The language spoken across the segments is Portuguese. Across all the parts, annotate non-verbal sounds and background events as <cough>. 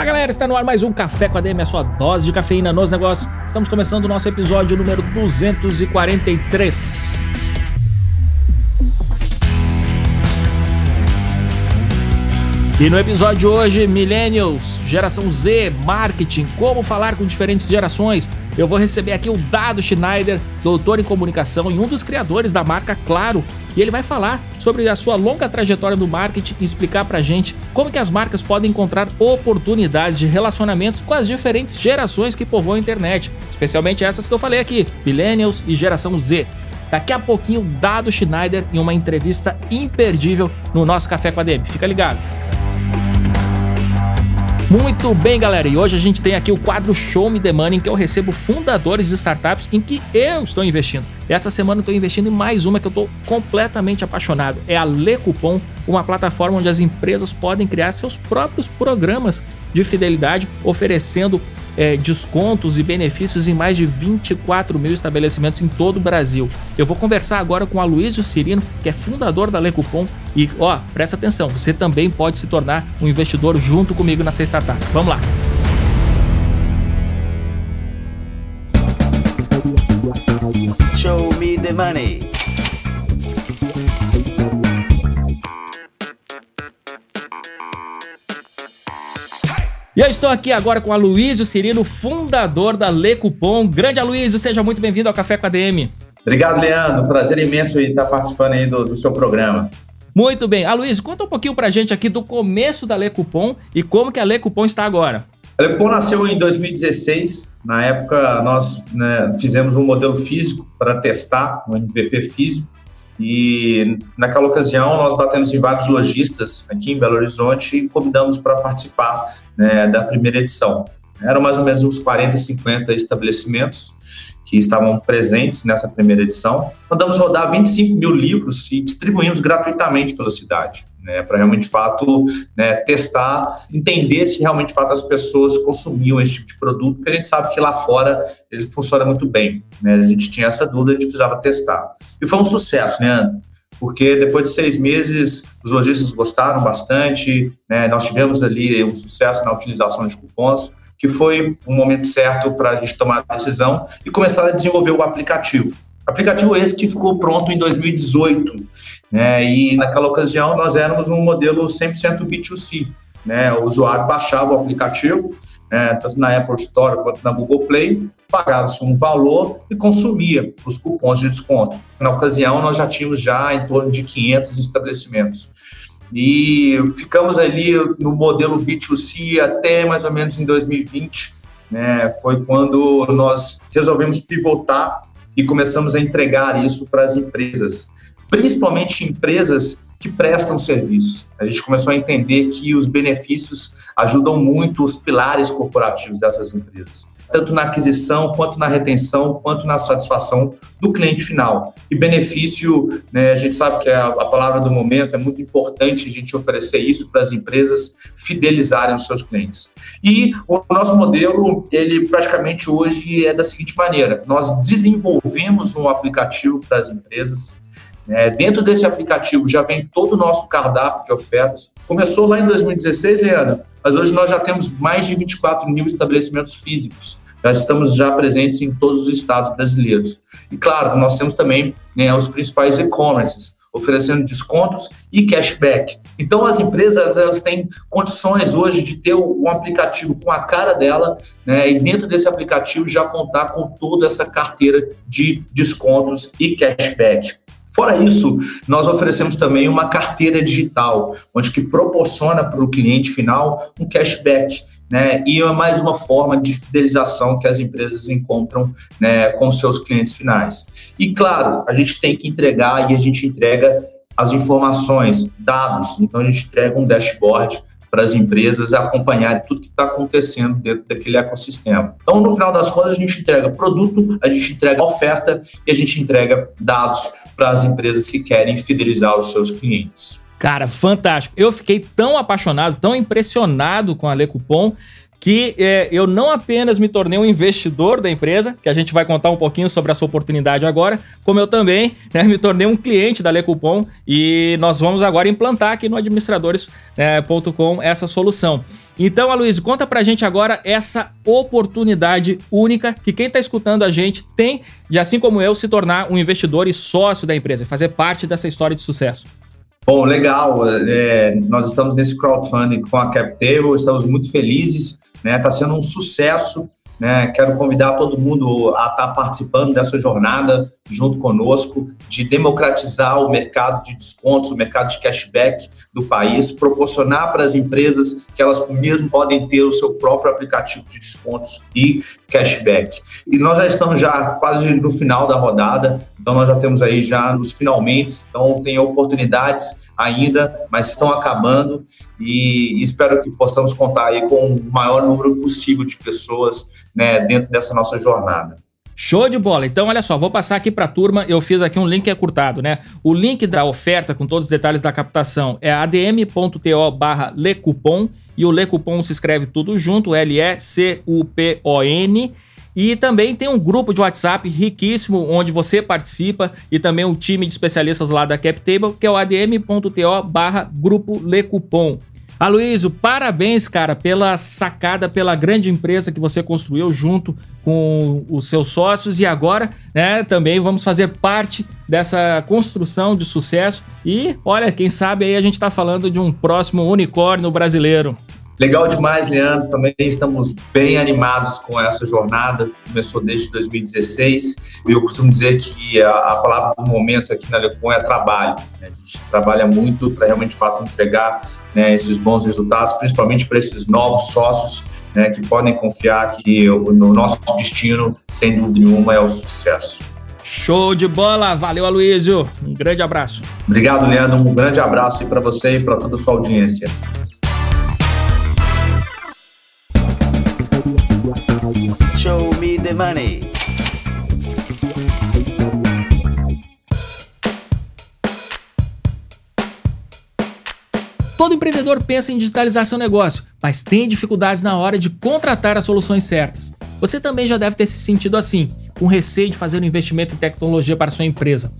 Fala galera, está no ar mais um Café com a DM, a sua dose de cafeína nos negócios. Estamos começando o nosso episódio número 243. E no episódio de hoje, Millennials, geração Z, marketing, como falar com diferentes gerações. Eu vou receber aqui o Dado Schneider, doutor em comunicação e um dos criadores da marca Claro. E ele vai falar sobre a sua longa trajetória no marketing e explicar pra gente como que as marcas podem encontrar oportunidades de relacionamentos com as diferentes gerações que povoam a internet, especialmente essas que eu falei aqui, Millennials e geração Z. Daqui a pouquinho, Dado Schneider em uma entrevista imperdível no nosso Café com a DM. Fica ligado. Muito bem, galera, e hoje a gente tem aqui o quadro Show Me The Money, em que eu recebo fundadores de startups em que eu estou investindo. Essa semana eu estou investindo em mais uma que eu estou completamente apaixonado. É a Le Coupon, uma plataforma onde as empresas podem criar seus próprios programas de fidelidade, oferecendo é, descontos e benefícios em mais de 24 mil estabelecimentos em todo o Brasil. Eu vou conversar agora com a Luísio Cirino, que é fundador da Lecupom. E ó, presta atenção, você também pode se tornar um investidor junto comigo nessa startup. Vamos lá! Show me the money. E eu estou aqui agora com a Luísio Cirino, fundador da Le Cupom. Grande Aloysio, seja muito bem-vindo ao Café com a DM. Obrigado, Leandro. Prazer imenso estar participando aí do, do seu programa. Muito bem. Aloysio, conta um pouquinho pra gente aqui do começo da Le Cupom e como que a Le Cupom está agora. A Le Cupom nasceu em 2016. Na época, nós né, fizemos um modelo físico para testar, um MVP físico. E naquela ocasião nós batemos em vários lojistas aqui em Belo Horizonte e convidamos para participar né, da primeira edição. Eram mais ou menos uns 40, 50 estabelecimentos que estavam presentes nessa primeira edição. Mandamos rodar 25 mil livros e distribuímos gratuitamente pela cidade, né, para realmente, de fato, né, testar, entender se realmente, de fato, as pessoas consumiam esse tipo de produto, porque a gente sabe que lá fora ele funciona muito bem. Né, a gente tinha essa dúvida, a gente precisava testar. E foi um sucesso, né, André? porque depois de seis meses os lojistas gostaram bastante, né? nós tivemos ali um sucesso na utilização de cupons, que foi um momento certo para a gente tomar a decisão e começar a desenvolver o aplicativo. Aplicativo esse que ficou pronto em 2018, né? E naquela ocasião nós éramos um modelo 100% B2C, né? O usuário baixava o aplicativo, né? tanto na Apple Store quanto na Google Play, pagava-se um valor e consumia os cupons de desconto. Na ocasião, nós já tínhamos já em torno de 500 estabelecimentos. E ficamos ali no modelo B2C até mais ou menos em 2020, né? Foi quando nós resolvemos pivotar e começamos a entregar isso para as empresas, principalmente empresas que prestam serviço. A gente começou a entender que os benefícios ajudam muito os pilares corporativos dessas empresas tanto na aquisição, quanto na retenção, quanto na satisfação do cliente final. E benefício, né, a gente sabe que é a, palavra do momento, é muito importante a gente oferecer isso para as empresas fidelizarem os seus clientes. E o nosso modelo, ele praticamente hoje é da seguinte maneira: nós desenvolvemos um aplicativo para as empresas. É, dentro desse aplicativo já vem todo o nosso cardápio de ofertas. Começou lá em 2016, Leandro, mas hoje nós já temos mais de 24 mil estabelecimentos físicos. Já estamos já presentes em todos os estados brasileiros. E claro, nós temos também né, os principais e-commerces, oferecendo descontos e cashback. Então, as empresas elas têm condições hoje de ter um aplicativo com a cara dela, né, e dentro desse aplicativo já contar com toda essa carteira de descontos e cashback. Fora isso, nós oferecemos também uma carteira digital, onde que proporciona para o cliente final um cashback, né? E é mais uma forma de fidelização que as empresas encontram né, com seus clientes finais. E claro, a gente tem que entregar e a gente entrega as informações, dados. Então a gente entrega um dashboard para as empresas acompanharem tudo que está acontecendo dentro daquele ecossistema. Então, no final das contas, a gente entrega produto, a gente entrega oferta e a gente entrega dados para as empresas que querem fidelizar os seus clientes. Cara, fantástico. Eu fiquei tão apaixonado, tão impressionado com a Le Coupon que é, eu não apenas me tornei um investidor da empresa, que a gente vai contar um pouquinho sobre essa oportunidade agora, como eu também né, me tornei um cliente da Lecupom e nós vamos agora implantar aqui no administradores.com né, essa solução. Então, Aloysio, conta pra gente agora essa oportunidade única que quem tá escutando a gente tem de, assim como eu, se tornar um investidor e sócio da empresa, fazer parte dessa história de sucesso. Bom, legal. É, nós estamos nesse crowdfunding com a CapTable, estamos muito felizes né? Está sendo um sucesso. Né? Quero convidar todo mundo a estar tá participando dessa jornada junto conosco de democratizar o mercado de descontos, o mercado de cashback do país, proporcionar para as empresas que elas mesmo podem ter o seu próprio aplicativo de descontos e cashback. E nós já estamos já quase no final da rodada, então nós já temos aí já nos finalmente, então tem oportunidades ainda, mas estão acabando e espero que possamos contar aí com o maior número possível de pessoas né, dentro dessa nossa jornada. Show de bola. Então, olha só, vou passar aqui para a turma. Eu fiz aqui um link encurtado, né? O link da oferta com todos os detalhes da captação é adm.to barra lecupom e o lecupom se escreve tudo junto, L-E-C-U-P-O-N. E também tem um grupo de WhatsApp riquíssimo onde você participa e também um time de especialistas lá da CapTable, que é o adm.to barra grupo Lecupom. Aloysio, parabéns, cara, pela sacada, pela grande empresa que você construiu junto com os seus sócios e agora, né, também vamos fazer parte dessa construção de sucesso e, olha, quem sabe aí a gente está falando de um próximo unicórnio brasileiro. Legal demais, Leandro. Também estamos bem animados com essa jornada. Começou desde 2016. Eu costumo dizer que a, a palavra do momento aqui na Lecon é trabalho. Né? A gente trabalha muito para realmente, de fato, entregar né, esses bons resultados, principalmente para esses novos sócios né, que podem confiar que o, no nosso destino, sem dúvida nenhuma, é o sucesso. Show de bola! Valeu, Aloysio! Um grande abraço. Obrigado, Leandro. Um grande abraço para você e para toda a sua audiência. The money. Todo empreendedor pensa em digitalizar seu negócio, mas tem dificuldades na hora de contratar as soluções certas. Você também já deve ter se sentido assim, com receio de fazer um investimento em tecnologia para sua empresa.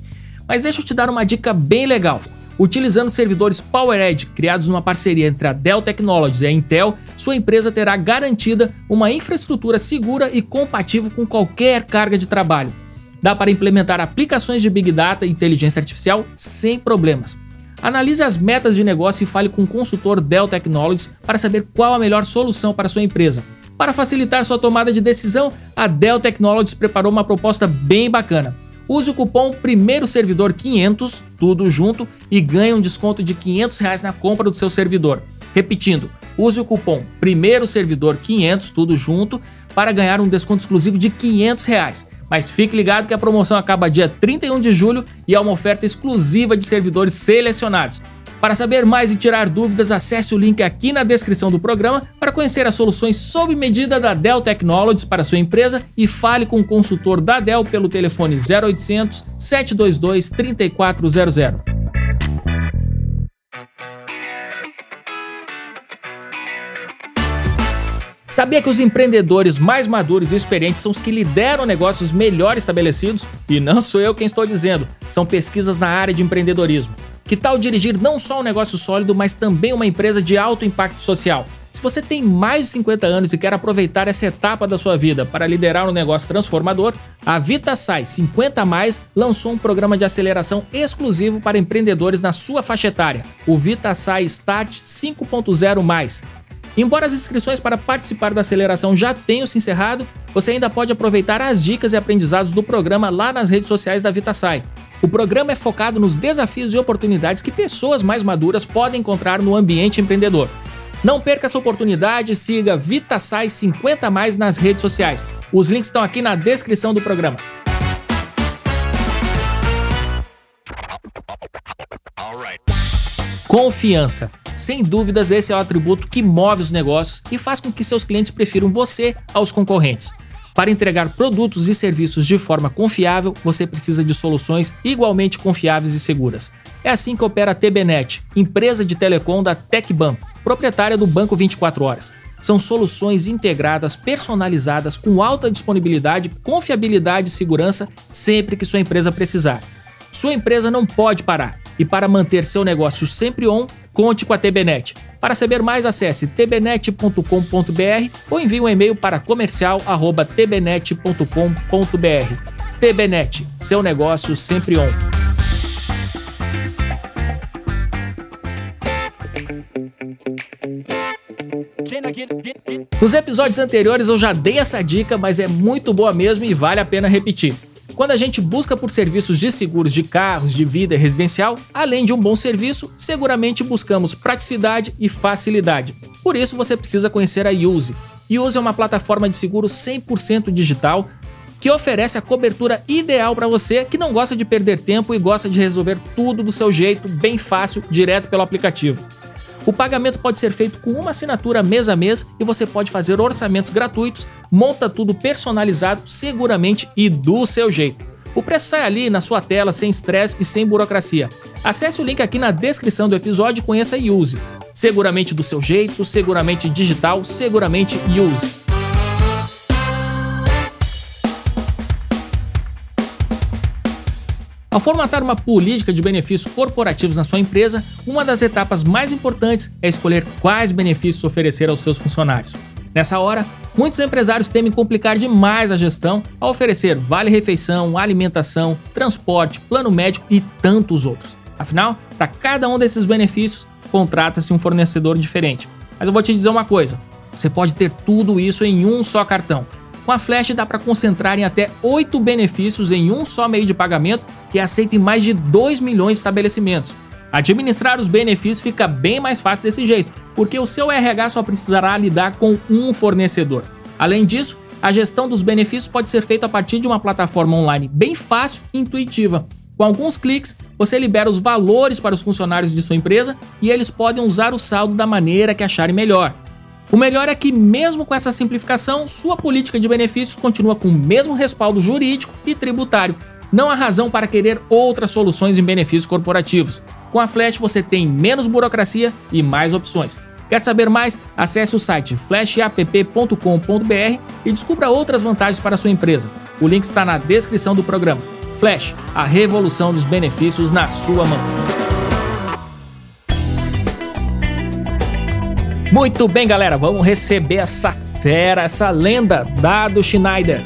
Mas deixa eu te dar uma dica bem legal. Utilizando servidores PowerEdge criados numa parceria entre a Dell Technologies e a Intel, sua empresa terá garantida uma infraestrutura segura e compatível com qualquer carga de trabalho. Dá para implementar aplicações de Big Data e inteligência artificial sem problemas. Analise as metas de negócio e fale com o consultor Dell Technologies para saber qual a melhor solução para sua empresa. Para facilitar sua tomada de decisão, a Dell Technologies preparou uma proposta bem bacana. Use o cupom Primeiro Servidor 500, tudo junto, e ganhe um desconto de 500 reais na compra do seu servidor. Repetindo, use o cupom Primeiro Servidor 500, tudo junto, para ganhar um desconto exclusivo de 500 reais. Mas fique ligado que a promoção acaba dia 31 de julho e é uma oferta exclusiva de servidores selecionados. Para saber mais e tirar dúvidas, acesse o link aqui na descrição do programa para conhecer as soluções sob medida da Dell Technologies para sua empresa e fale com o consultor da Dell pelo telefone 0800 722 3400. Sabia que os empreendedores mais maduros e experientes são os que lideram negócios melhor estabelecidos? E não sou eu quem estou dizendo, são pesquisas na área de empreendedorismo. Que tal dirigir não só um negócio sólido, mas também uma empresa de alto impacto social? Se você tem mais de 50 anos e quer aproveitar essa etapa da sua vida para liderar um negócio transformador, a VitaSai 50 Mais lançou um programa de aceleração exclusivo para empreendedores na sua faixa etária, o VitaSai Start 5.0 Mais Embora as inscrições para participar da aceleração já tenham se encerrado, você ainda pode aproveitar as dicas e aprendizados do programa lá nas redes sociais da VitaSai. O programa é focado nos desafios e oportunidades que pessoas mais maduras podem encontrar no ambiente empreendedor. Não perca essa oportunidade siga VitaSai 50 mais nas redes sociais. Os links estão aqui na descrição do programa. Confiança. Sem dúvidas, esse é o atributo que move os negócios e faz com que seus clientes prefiram você aos concorrentes. Para entregar produtos e serviços de forma confiável, você precisa de soluções igualmente confiáveis e seguras. É assim que opera a TBNet, empresa de telecom da TecBan, proprietária do Banco 24 Horas. São soluções integradas, personalizadas, com alta disponibilidade, confiabilidade e segurança sempre que sua empresa precisar. Sua empresa não pode parar. E para manter seu negócio sempre on, conte com a TBNet. Para saber mais, acesse tbnet.com.br ou envie um e-mail para comercial@tbnet.com.br. TBNet, seu negócio sempre on. Nos episódios anteriores eu já dei essa dica, mas é muito boa mesmo e vale a pena repetir. Quando a gente busca por serviços de seguros de carros, de vida e residencial, além de um bom serviço, seguramente buscamos praticidade e facilidade. Por isso você precisa conhecer a Use. Use é uma plataforma de seguro 100% digital que oferece a cobertura ideal para você que não gosta de perder tempo e gosta de resolver tudo do seu jeito, bem fácil, direto pelo aplicativo. O pagamento pode ser feito com uma assinatura mês a mês e você pode fazer orçamentos gratuitos, monta tudo personalizado, seguramente e do seu jeito. O preço sai ali na sua tela sem estresse e sem burocracia. Acesse o link aqui na descrição do episódio e conheça a Use. Seguramente do seu jeito, seguramente digital, seguramente Use. Ao formatar uma política de benefícios corporativos na sua empresa, uma das etapas mais importantes é escolher quais benefícios oferecer aos seus funcionários. Nessa hora, muitos empresários temem complicar demais a gestão ao oferecer vale-refeição, alimentação, transporte, plano médico e tantos outros. Afinal, para cada um desses benefícios, contrata-se um fornecedor diferente. Mas eu vou te dizer uma coisa: você pode ter tudo isso em um só cartão. Com a Flash dá para concentrar em até 8 benefícios em um só meio de pagamento que aceita em mais de 2 milhões de estabelecimentos. Administrar os benefícios fica bem mais fácil desse jeito, porque o seu RH só precisará lidar com um fornecedor. Além disso, a gestão dos benefícios pode ser feita a partir de uma plataforma online bem fácil e intuitiva. Com alguns cliques, você libera os valores para os funcionários de sua empresa e eles podem usar o saldo da maneira que acharem melhor. O melhor é que, mesmo com essa simplificação, sua política de benefícios continua com o mesmo respaldo jurídico e tributário. Não há razão para querer outras soluções em benefícios corporativos. Com a Flash você tem menos burocracia e mais opções. Quer saber mais? Acesse o site flashapp.com.br e descubra outras vantagens para sua empresa. O link está na descrição do programa. Flash, a revolução dos benefícios na sua mão. Muito bem, galera, vamos receber essa fera, essa lenda, Dado Schneider.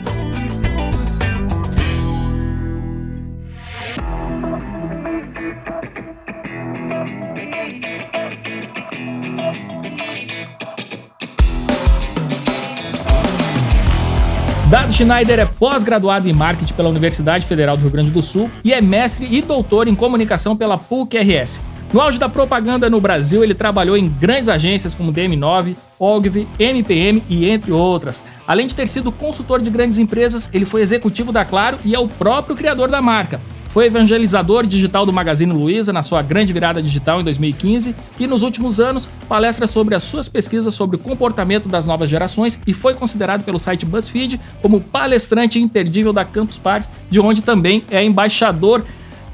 Dado Schneider é pós-graduado em marketing pela Universidade Federal do Rio Grande do Sul e é mestre e doutor em comunicação pela PUC-RS. No auge da propaganda no Brasil, ele trabalhou em grandes agências como DM9, Ogilvy, MPM e entre outras. Além de ter sido consultor de grandes empresas, ele foi executivo da Claro e é o próprio criador da marca. Foi evangelizador digital do Magazine Luiza na sua grande virada digital em 2015 e nos últimos anos palestra sobre as suas pesquisas sobre o comportamento das novas gerações e foi considerado pelo site BuzzFeed como palestrante imperdível da Campus Party, de onde também é embaixador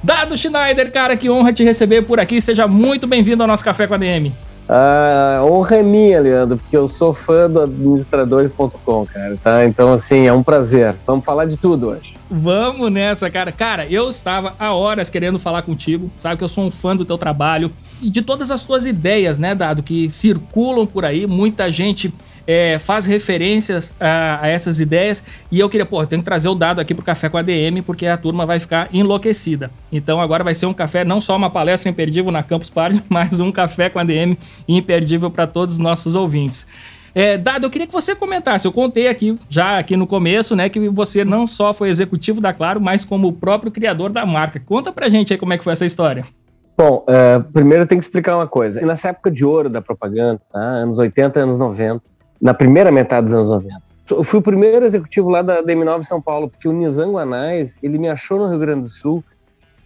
Dado Schneider, cara, que honra te receber por aqui. Seja muito bem-vindo ao nosso Café com a DM. A honra é minha, Leandro, porque eu sou fã do administradores.com, cara, tá? Então, assim, é um prazer. Vamos falar de tudo hoje. Vamos nessa, cara. Cara, eu estava há horas querendo falar contigo. Sabe que eu sou um fã do teu trabalho e de todas as tuas ideias, né, Dado, que circulam por aí. Muita gente é, faz referências a, a, essas ideias. E eu queria, pô, tenho que trazer o dado aqui pro Café com a DM, porque a turma vai ficar enlouquecida. Então agora vai ser um café, não só uma palestra imperdível na Campus Party, <laughs> mas um café com a DM imperdível para todos os nossos ouvintes. É, Dado, eu queria que você comentasse. Eu contei aqui, já aqui no começo, né, que você não só foi executivo da Claro, mas como o próprio criador da marca. Conta pra gente aí como é que foi essa história. Bom, uh, primeiro eu tenho que explicar uma coisa. Nessa época de ouro da propaganda, tá? anos 80, anos 90, na primeira metade dos anos 90. Eu fui o primeiro executivo lá da DM9 São Paulo, porque o Nizam Anais, ele me achou no Rio Grande do Sul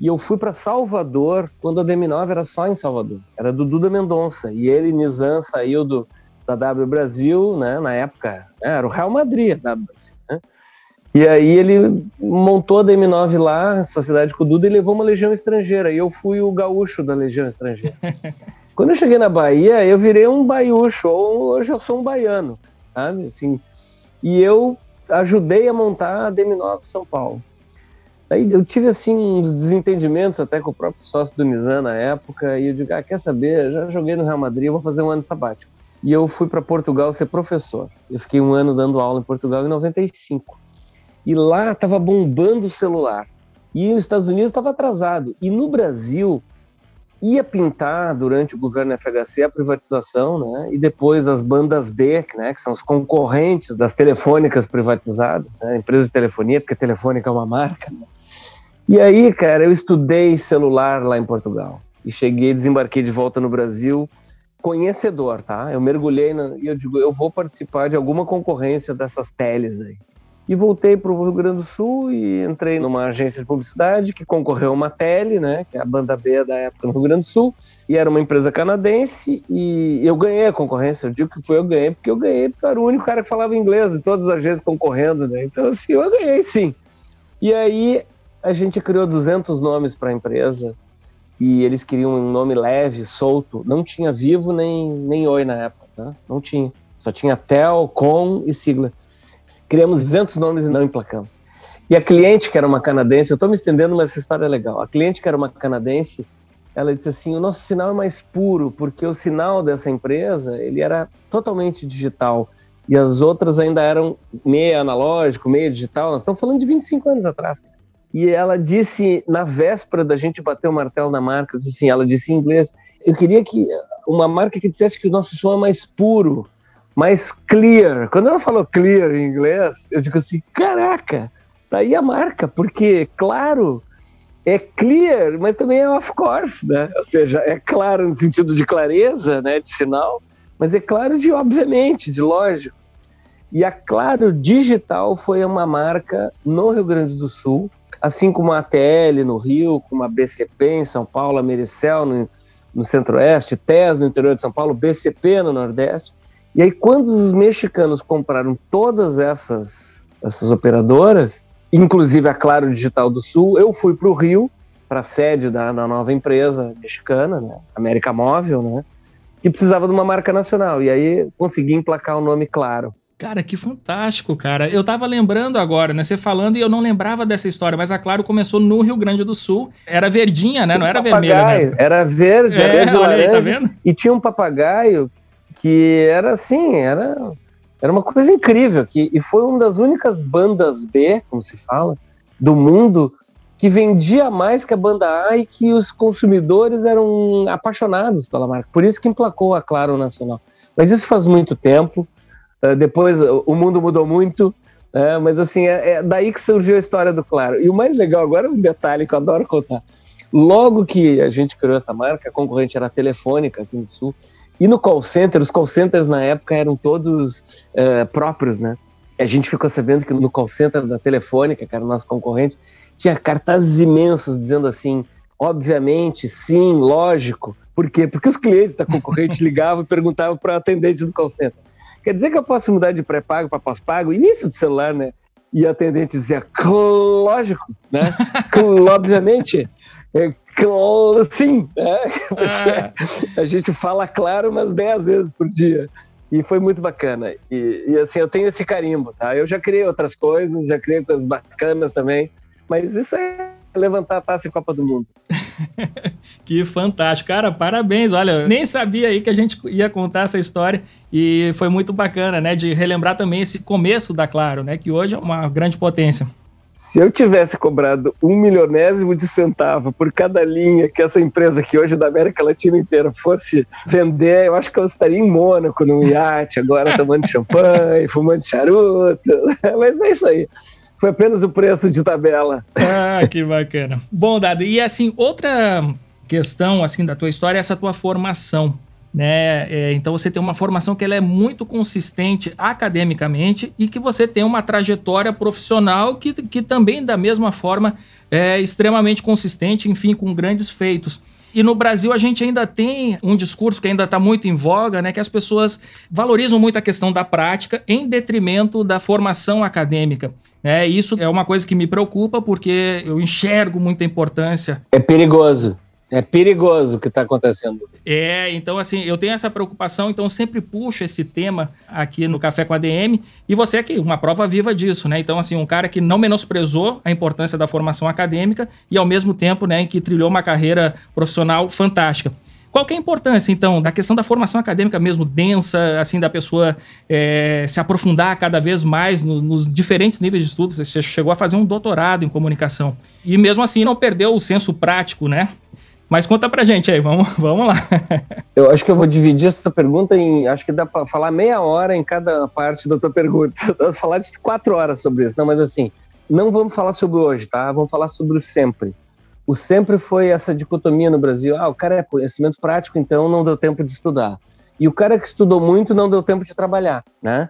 E eu fui para Salvador quando a DM9 era só em Salvador. Era do Duda Mendonça. E ele, Nizam, saiu do, da W Brasil, né? Na época, né, era o Real Madrid, a W Brasil. Né? E aí ele montou a DM9 lá, Sociedade com o Duda, e levou uma legião estrangeira. E eu fui o gaúcho da legião estrangeira. <laughs> Quando eu cheguei na Bahia, eu virei um baiúcho, hoje eu sou um baiano, sabe? Assim, e eu ajudei a montar a DM9 São Paulo. Aí eu tive assim uns desentendimentos até com o próprio sócio do Nizam na época, e eu digo, ah, quer saber, já joguei no Real Madrid, eu vou fazer um ano sabático. E eu fui para Portugal ser professor. Eu fiquei um ano dando aula em Portugal em 95. E lá estava bombando o celular. E nos Estados Unidos estava atrasado. E no Brasil ia pintar durante o governo FHC a privatização, né? E depois as bandas B, né, que são os concorrentes das telefônicas privatizadas, né? Empresas de telefonia, porque telefônica é uma marca. Né? E aí, cara, eu estudei celular lá em Portugal e cheguei, desembarquei de volta no Brasil, conhecedor, tá? Eu mergulhei e eu digo, eu vou participar de alguma concorrência dessas teles aí. E voltei para o Rio Grande do Sul e entrei numa agência de publicidade que concorreu a uma tele, né, que é a banda B da época no Rio Grande do Sul, e era uma empresa canadense e eu ganhei a concorrência. Eu digo que foi eu ganhei porque eu ganhei porque eu era o único cara que falava inglês de todas as agências concorrendo, né? Então assim, eu ganhei sim. E aí a gente criou 200 nomes para a empresa e eles queriam um nome leve, solto. Não tinha vivo nem, nem oi na época, tá? não tinha. Só tinha tel, com e sigla. Criamos 200 nomes e não emplacamos. E a cliente, que era uma canadense, eu estou me estendendo, mas essa história é legal. A cliente, que era uma canadense, ela disse assim: o nosso sinal é mais puro, porque o sinal dessa empresa ele era totalmente digital e as outras ainda eram meio analógico, meio digital. Nós estamos falando de 25 anos atrás. E ela disse, na véspera da gente bater o martelo na marca, assim, ela disse em inglês: eu queria que uma marca que dissesse que o nosso som é mais puro, mais clear. Quando ela falou clear em inglês, eu digo assim: caraca, tá aí a marca, porque, claro, é clear, mas também é of course, né? Ou seja, é claro no sentido de clareza, né, de sinal, mas é claro de obviamente, de lógico. E a Claro Digital foi uma marca no Rio Grande do Sul assim como a ATL no Rio, como a BCP em São Paulo, a Mericel no, no Centro-Oeste, TES no interior de São Paulo, BCP no Nordeste. E aí, quando os mexicanos compraram todas essas, essas operadoras, inclusive a Claro Digital do Sul, eu fui para o Rio, para a sede da, da, nova empresa mexicana, né, América Móvel, né, que precisava de uma marca nacional. E aí consegui emplacar o nome Claro. Cara, que fantástico, cara. Eu tava lembrando agora, né? Você falando e eu não lembrava dessa história, mas a Claro começou no Rio Grande do Sul. Era verdinha, né? Não era vermelha, né? Era verde, é, verde olha aí, tá vendo? E tinha um papagaio que era assim, era, era uma coisa incrível. Que, e foi uma das únicas bandas B, como se fala, do mundo que vendia mais que a banda A e que os consumidores eram apaixonados pela marca. Por isso que emplacou a Claro Nacional. Mas isso faz muito tempo. Uh, depois o mundo mudou muito, né? mas assim, é, é, daí que surgiu a história do Claro. E o mais legal agora é um detalhe que eu adoro contar. Logo que a gente criou essa marca, a concorrente era a Telefônica aqui no Sul, e no call center, os call centers na época eram todos uh, próprios, né? A gente ficou sabendo que no call center da Telefônica, que era o nosso concorrente, tinha cartazes imensos dizendo assim, obviamente, sim, lógico. Por quê? Porque os clientes da concorrente <laughs> ligavam e perguntavam para o atendente do call center Quer dizer que eu posso mudar de pré-pago para pós-pago? Início de celular, né? E a atendente dizia, lógico, né? <laughs> Obviamente. É, sim, né? <laughs> Porque a gente fala claro umas 10 vezes por dia. E foi muito bacana. E, e, assim, eu tenho esse carimbo, tá? Eu já criei outras coisas, já criei coisas bacanas também, mas isso é levantar a taça em Copa do Mundo. <laughs> que fantástico. Cara, parabéns. Olha, nem sabia aí que a gente ia contar essa história e foi muito bacana, né? De relembrar também esse começo da Claro, né? Que hoje é uma grande potência. Se eu tivesse cobrado um milionésimo de centavo por cada linha que essa empresa aqui hoje da América Latina inteira fosse vender, eu acho que eu estaria em Mônaco, num iate, agora <laughs> tomando champanhe, fumando charuto. <laughs> Mas é isso aí. Foi apenas o preço de tabela. Ah, que bacana. Bom, Dado, e assim, outra questão assim da tua história é essa tua formação. Né? É, então você tem uma formação que ela é muito consistente academicamente e que você tem uma trajetória profissional que, que também da mesma forma é extremamente consistente, enfim, com grandes feitos. E no Brasil a gente ainda tem um discurso que ainda está muito em voga, né? Que as pessoas valorizam muito a questão da prática em detrimento da formação acadêmica. Né? Isso é uma coisa que me preocupa porque eu enxergo muita importância. É perigoso. É perigoso o que está acontecendo. É, então assim, eu tenho essa preocupação, então sempre puxo esse tema aqui no Café com a DM, e você aqui, uma prova viva disso, né? Então, assim, um cara que não menosprezou a importância da formação acadêmica e ao mesmo tempo, né, que trilhou uma carreira profissional fantástica. Qual é a importância, então, da questão da formação acadêmica mesmo densa, assim, da pessoa é, se aprofundar cada vez mais no, nos diferentes níveis de estudos? Você chegou a fazer um doutorado em comunicação. E mesmo assim não perdeu o senso prático, né? Mas conta pra gente aí, vamos, <laughs> vamos lá. Eu acho que eu vou dividir essa tua pergunta em. Acho que dá pra falar meia hora em cada parte da tua pergunta. <laughs> Eu vou falar de quatro horas sobre isso. Não, mas assim, não vamos falar sobre hoje, tá? Vamos falar sobre o sempre. O sempre foi essa dicotomia no Brasil. Ah, o cara é conhecimento prático, então não deu tempo de estudar. E o cara que estudou muito não deu tempo de trabalhar, né?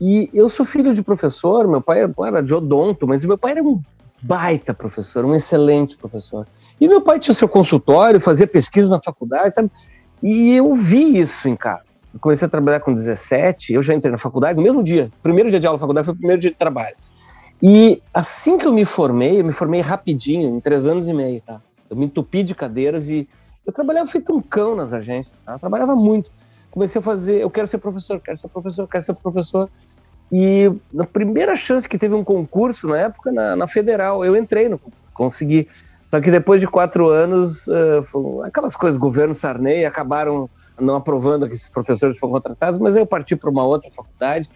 E eu sou filho de professor, meu pai era de odonto, mas meu pai era um baita professor, um excelente professor. E meu pai tinha seu consultório, fazia pesquisa na faculdade, sabe? E eu vi isso em casa. Eu comecei a trabalhar com 17, eu já entrei na faculdade no mesmo dia. Primeiro dia de aula na faculdade foi o primeiro dia de trabalho. E assim que eu me formei, eu me formei rapidinho, em três anos e meio, tá? Eu me entupi de cadeiras e eu trabalhava feito um cão nas agências, tá? Eu trabalhava muito. Comecei a fazer, eu quero ser professor, quero ser professor, quero ser professor. E na primeira chance que teve um concurso, na época, na, na Federal, eu entrei no consegui. Só que depois de quatro anos, uh, aquelas coisas, governo Sarney, acabaram não aprovando que esses professores foram contratados, mas eu parti para uma outra faculdade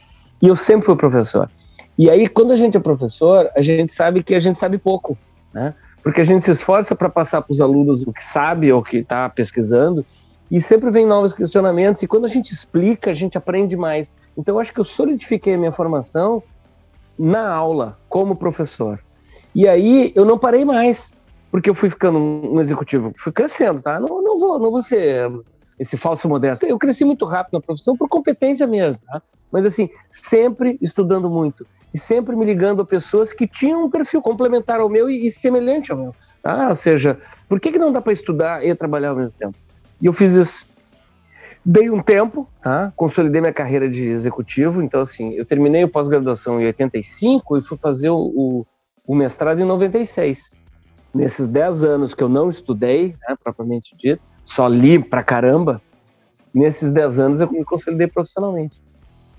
e eu sempre fui professor. E aí, quando a gente é professor, a gente sabe que a gente sabe pouco, né? Porque a gente se esforça para passar para os alunos o que sabe ou que está pesquisando, e sempre vem novos questionamentos, e quando a gente explica, a gente aprende mais. Então, eu acho que eu solidifiquei a minha formação na aula, como professor. E aí, eu não parei mais porque eu fui ficando um executivo, fui crescendo, tá? Não, não, vou, não vou ser esse falso modesto. Eu cresci muito rápido na profissão por competência mesmo, tá? Mas assim, sempre estudando muito e sempre me ligando a pessoas que tinham um perfil complementar ao meu e, e semelhante ao meu, tá? Ou seja, por que, que não dá para estudar e trabalhar ao mesmo tempo? E eu fiz isso. Dei um tempo, tá? Consolidei minha carreira de executivo. Então, assim, eu terminei o pós-graduação em 85 e fui fazer o, o, o mestrado em 96 nesses 10 anos que eu não estudei, né, propriamente dito, só li pra caramba, nesses 10 anos eu me consolidei profissionalmente.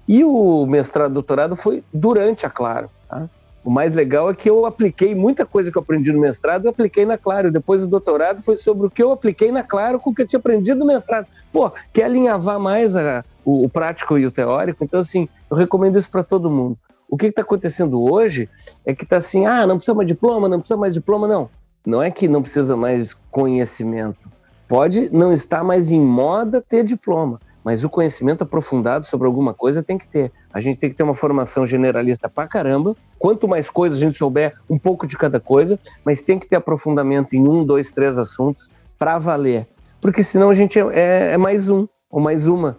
E o mestrado, doutorado foi durante a Claro. Tá? O mais legal é que eu apliquei muita coisa que eu aprendi no mestrado, eu apliquei na Claro. Depois o doutorado foi sobre o que eu apliquei na Claro com o que eu tinha aprendido no mestrado. Pô, quer alinhavar mais a, o, o, prático e o teórico? Então, assim, eu recomendo isso para todo mundo. O que está acontecendo hoje é que está assim, ah, não precisa mais diploma, não precisa mais diploma, não. Não é que não precisa mais conhecimento. Pode não estar mais em moda ter diploma, mas o conhecimento aprofundado sobre alguma coisa tem que ter. A gente tem que ter uma formação generalista pra caramba. Quanto mais coisas a gente souber, um pouco de cada coisa, mas tem que ter aprofundamento em um, dois, três assuntos para valer. Porque senão a gente é, é, é mais um ou mais uma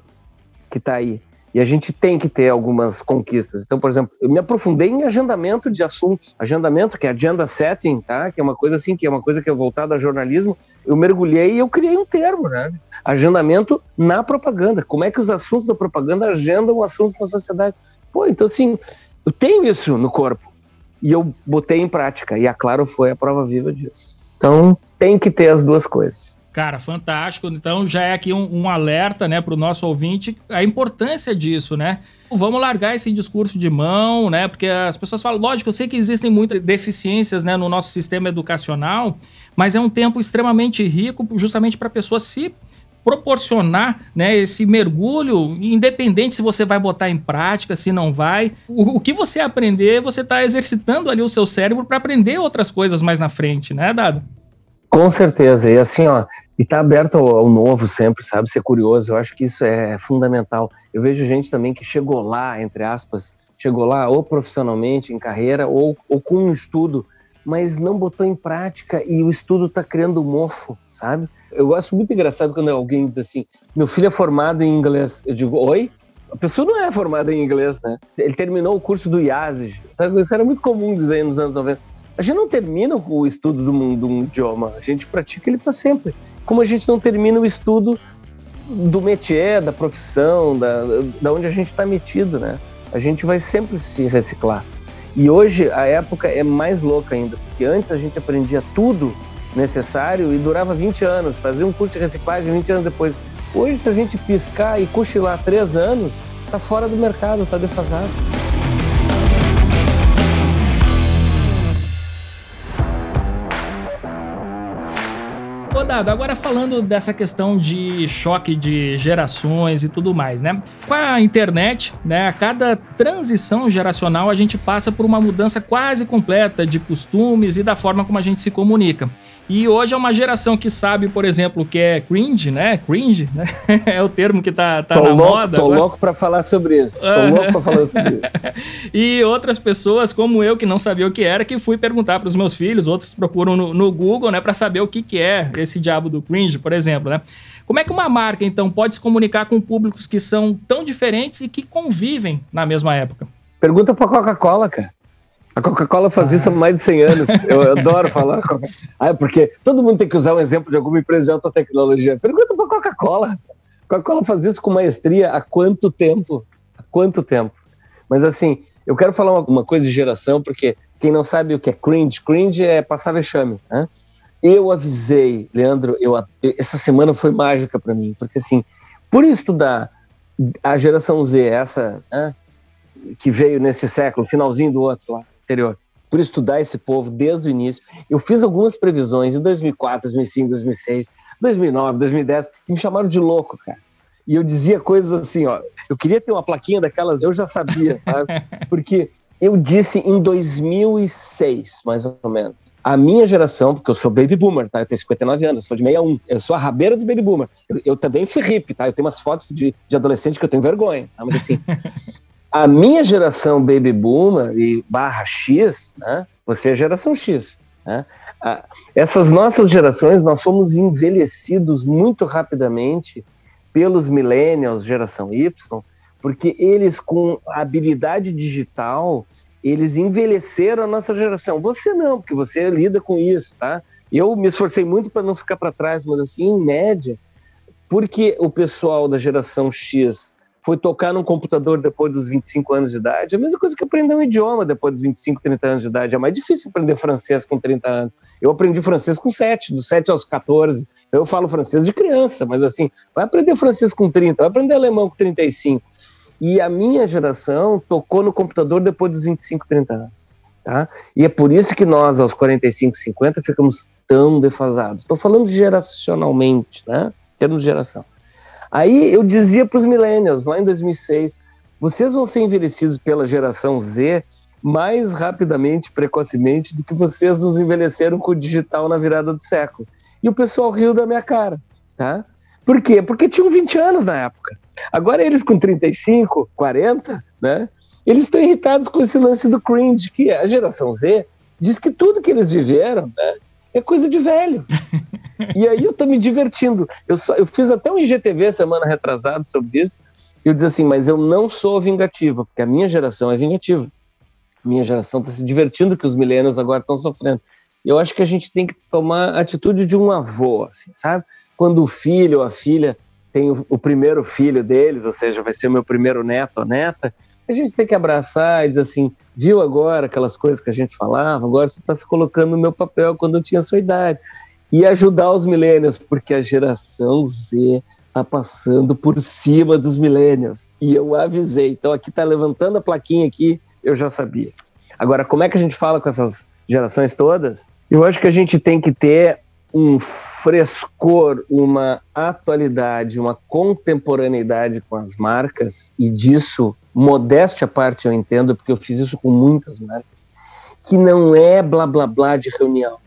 que está aí. E a gente tem que ter algumas conquistas. Então, por exemplo, eu me aprofundei em agendamento de assuntos. Agendamento, que é agenda setting, tá? Que é uma coisa assim, que é uma coisa que é voltada ao jornalismo. Eu mergulhei e eu criei um termo, né? Agendamento na propaganda. Como é que os assuntos da propaganda agendam assuntos da sociedade? Pô, então assim, eu tenho isso no corpo. E eu botei em prática. E a Claro foi a prova viva disso. Então, tem que ter as duas coisas. Cara, fantástico. Então já é aqui um, um alerta, né, para o nosso ouvinte a importância disso, né? Vamos largar esse discurso de mão, né? Porque as pessoas falam, lógico, eu sei que existem muitas deficiências, né, no nosso sistema educacional, mas é um tempo extremamente rico, justamente para a pessoa se proporcionar né, esse mergulho, independente se você vai botar em prática, se não vai. O, o que você aprender, você está exercitando ali o seu cérebro para aprender outras coisas mais na frente, né, Dado? Com certeza. E assim, ó, e tá aberto ao, ao, novo sempre, sabe? Ser curioso, eu acho que isso é fundamental. Eu vejo gente também que chegou lá, entre aspas, chegou lá ou profissionalmente, em carreira, ou, ou com um estudo, mas não botou em prática e o estudo tá criando mofo, sabe? Eu gosto muito engraçado quando alguém diz assim: meu filho é formado em inglês. Eu digo, oi? A pessoa não é formada em inglês, né? Ele terminou o curso do IASIS. Isso era muito comum dizer nos anos 90. A gente não termina o estudo de um, de um idioma, a gente pratica ele para sempre. Como a gente não termina o estudo do métier, da profissão, da, da onde a gente está metido, né? A gente vai sempre se reciclar. E hoje a época é mais louca ainda, porque antes a gente aprendia tudo necessário e durava 20 anos, fazia um curso de reciclagem 20 anos depois. Hoje, se a gente piscar e cochilar três anos, está fora do mercado, está defasado. Dado, agora falando dessa questão de choque de gerações e tudo mais, né? Com a internet, né, a cada transição geracional a gente passa por uma mudança quase completa de costumes e da forma como a gente se comunica. E hoje é uma geração que sabe, por exemplo, o que é cringe, né? Cringe, né? <laughs> é o termo que tá, tá tô na louco, moda. Tô agora. louco pra falar sobre isso. Tô louco pra falar sobre isso. <laughs> e outras pessoas, como eu, que não sabia o que era, que fui perguntar para os meus filhos, outros procuram no, no Google, né, para saber o que, que é esse diabo do cringe, por exemplo, né? Como é que uma marca, então, pode se comunicar com públicos que são tão diferentes e que convivem na mesma época? Pergunta pra Coca-Cola, cara. A Coca-Cola faz ah. isso há mais de 100 anos. Eu, eu <laughs> adoro falar. Ah, porque todo mundo tem que usar um exemplo de alguma empresa de alta tecnologia. Pergunta para a Coca-Cola. Coca-Cola faz isso com maestria há quanto tempo? Há quanto tempo? Mas assim, eu quero falar uma, coisa de geração, porque quem não sabe o que é cringe, cringe é passar vexame. Né? Eu avisei, Leandro, eu, essa semana foi mágica para mim, porque assim, por estudar a geração Z, essa né, que veio nesse século, finalzinho do outro lá, anterior, por estudar esse povo desde o início. Eu fiz algumas previsões em 2004, 2005, 2006, 2009, 2010, e me chamaram de louco, cara. E eu dizia coisas assim, ó, eu queria ter uma plaquinha daquelas, eu já sabia, sabe? <laughs> Porque eu disse em 2006, mais ou menos, a minha geração, porque eu sou baby boomer, tá? Eu tenho 59 anos, eu sou de 61, eu sou a rabeira dos baby boomer. Eu, eu também fui hippie, tá? Eu tenho umas fotos de, de adolescente que eu tenho vergonha, tá? Mas assim, <laughs> a minha geração baby boomer e barra X, né? Você é geração X, né? Essas nossas gerações, nós fomos envelhecidos muito rapidamente pelos millennials, geração Y, porque eles com habilidade digital, eles envelheceram a nossa geração. Você não, porque você lida com isso, tá? Eu me esforcei muito para não ficar para trás, mas assim, em média, porque o pessoal da geração X foi tocar num computador depois dos 25 anos de idade, é a mesma coisa que aprender um idioma depois dos 25, 30 anos de idade. É mais difícil aprender francês com 30 anos. Eu aprendi francês com 7, dos 7 aos 14. Eu falo francês de criança, mas assim, vai aprender francês com 30, vai aprender alemão com 35. E a minha geração tocou no computador depois dos 25, 30 anos. Tá? E é por isso que nós, aos 45, 50, ficamos tão defasados. Estou falando geracionalmente, né? Termos de geração. Aí eu dizia para os millennials, lá em 2006, vocês vão ser envelhecidos pela geração Z mais rapidamente, precocemente, do que vocês nos envelheceram com o digital na virada do século. E o pessoal riu da minha cara, tá? Por quê? Porque tinham 20 anos na época. Agora eles com 35, 40, né? Eles estão irritados com esse lance do cringe, que a geração Z diz que tudo que eles viveram né, é coisa de velho. <laughs> E aí eu tô me divertindo. Eu, só, eu fiz até um IGTV semana retrasada sobre isso. E eu disse assim, mas eu não sou vingativa, porque a minha geração é vingativa. Minha geração está se divertindo que os milênios agora estão sofrendo. Eu acho que a gente tem que tomar a atitude de um avô, assim, sabe? Quando o filho ou a filha tem o, primeiro filho deles, ou seja, vai ser o meu primeiro neto ou neta, a gente tem que abraçar e dizer assim, viu agora aquelas coisas que a gente falava, agora você está se colocando no meu papel quando eu tinha sua idade e ajudar os millennials, porque a geração Z está passando por cima dos millennials. E eu avisei. Então aqui está levantando a plaquinha aqui, eu já sabia. Agora, como é que a gente fala com essas gerações todas? Eu acho que a gente tem que ter um frescor, uma atualidade, uma contemporaneidade com as marcas, e disso, modéstia à parte, eu entendo, porque eu fiz isso com muitas marcas, que não é blá blá blá de reunião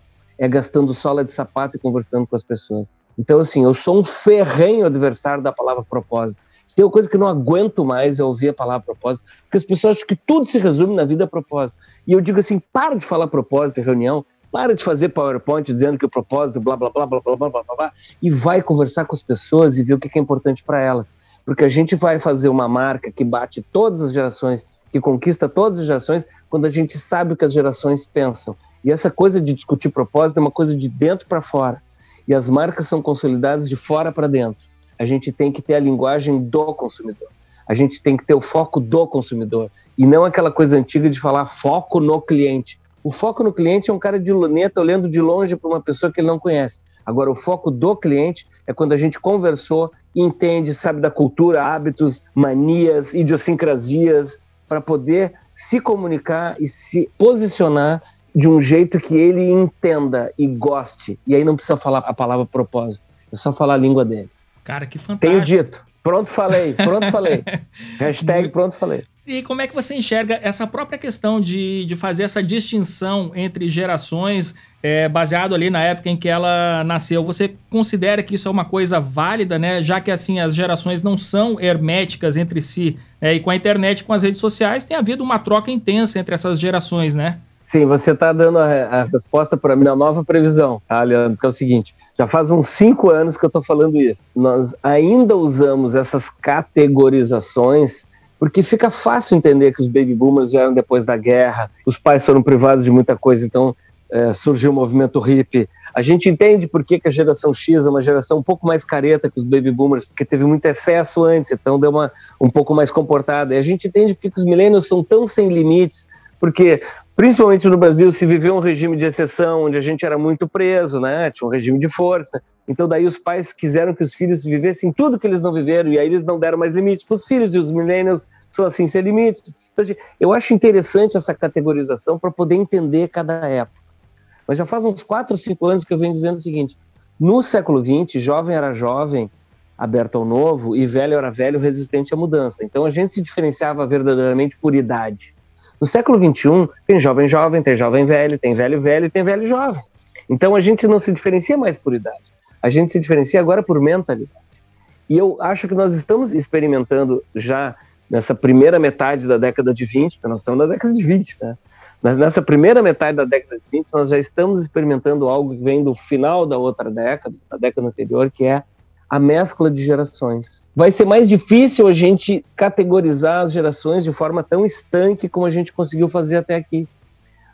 é gastando sola de sapato e conversando com as pessoas. Então, assim, eu sou um ferrenho adversário da palavra propósito. Se tem uma coisa que eu não aguento mais é ouvir a palavra propósito, porque as pessoas acham que tudo se resume na vida a propósito. E eu digo assim, para de falar propósito em reunião, para de fazer PowerPoint dizendo que o propósito, blá, blá, blá, blá, blá, blá, blá, blá, e vai conversar com as pessoas e ver o que é importante para elas. Porque a gente vai fazer uma marca que bate todas as gerações, que conquista todas as gerações, quando a gente sabe o que as gerações pensam. E essa coisa de discutir propósito é uma coisa de dentro para fora. E as marcas são consolidadas de fora para dentro. A gente tem que ter a linguagem do consumidor. A gente tem que ter o foco do consumidor. E não aquela coisa antiga de falar foco no cliente. O foco no cliente é um cara de luneta olhando de longe para uma pessoa que ele não conhece. Agora, o foco do cliente é quando a gente conversou, entende, sabe da cultura, hábitos, manias, idiosincrasias, para poder se comunicar e se posicionar de um jeito que ele entenda e goste. E aí não precisa falar a palavra propósito, é só falar a língua dele. Cara, que fantástico. Tenho dito. Pronto, falei. Pronto, falei. <laughs> Hashtag pronto, falei. E como é que você enxerga essa própria questão de, de fazer essa distinção entre gerações, é, baseado ali na época em que ela nasceu? Você considera que isso é uma coisa válida, né? Já que assim as gerações não são herméticas entre si, né? e com a internet, com as redes sociais, tem havido uma troca intensa entre essas gerações, né? Sim, você está dando a, a resposta para a minha nova previsão, tá, Leandro? Que é o seguinte: já faz uns cinco anos que eu estou falando isso. Nós ainda usamos essas categorizações porque fica fácil entender que os baby boomers vieram depois da guerra, os pais foram privados de muita coisa, então é, surgiu o movimento hippie. A gente entende por que, que, a geração X é uma geração um pouco mais careta que os baby boomers, porque teve muito excesso antes, então deu uma um pouco mais comportada. E a gente entende por que, que os millennials são tão sem limites, porque principalmente no Brasil se viveu um regime de exceção onde a gente era muito preso, né? Tinha um regime de força. Então daí os pais quiseram que os filhos vivessem tudo que eles não viveram e aí eles não deram mais limites para os filhos e os millennials são assim sem limites. Então, eu acho interessante essa categorização para poder entender cada época. Mas já faz uns 4 ou 5 anos que eu venho dizendo o seguinte: no século XX, jovem era jovem, aberto ao novo, e velho era velho, resistente à mudança. Então a gente se diferenciava verdadeiramente por idade. No século XXI, tem jovem jovem, tem jovem velho, tem velho velho tem velho jovem. Então a gente não se diferencia mais por idade. A gente se diferencia agora por mentalidade. E eu acho que nós estamos experimentando já nessa primeira metade da década de 20, porque nós estamos na década de 20, né? Mas nessa primeira metade da década de 20, nós já estamos experimentando algo que vem do final da outra década, da década anterior, que é a mescla de gerações. Vai ser mais difícil a gente categorizar as gerações de forma tão estanque como a gente conseguiu fazer até aqui.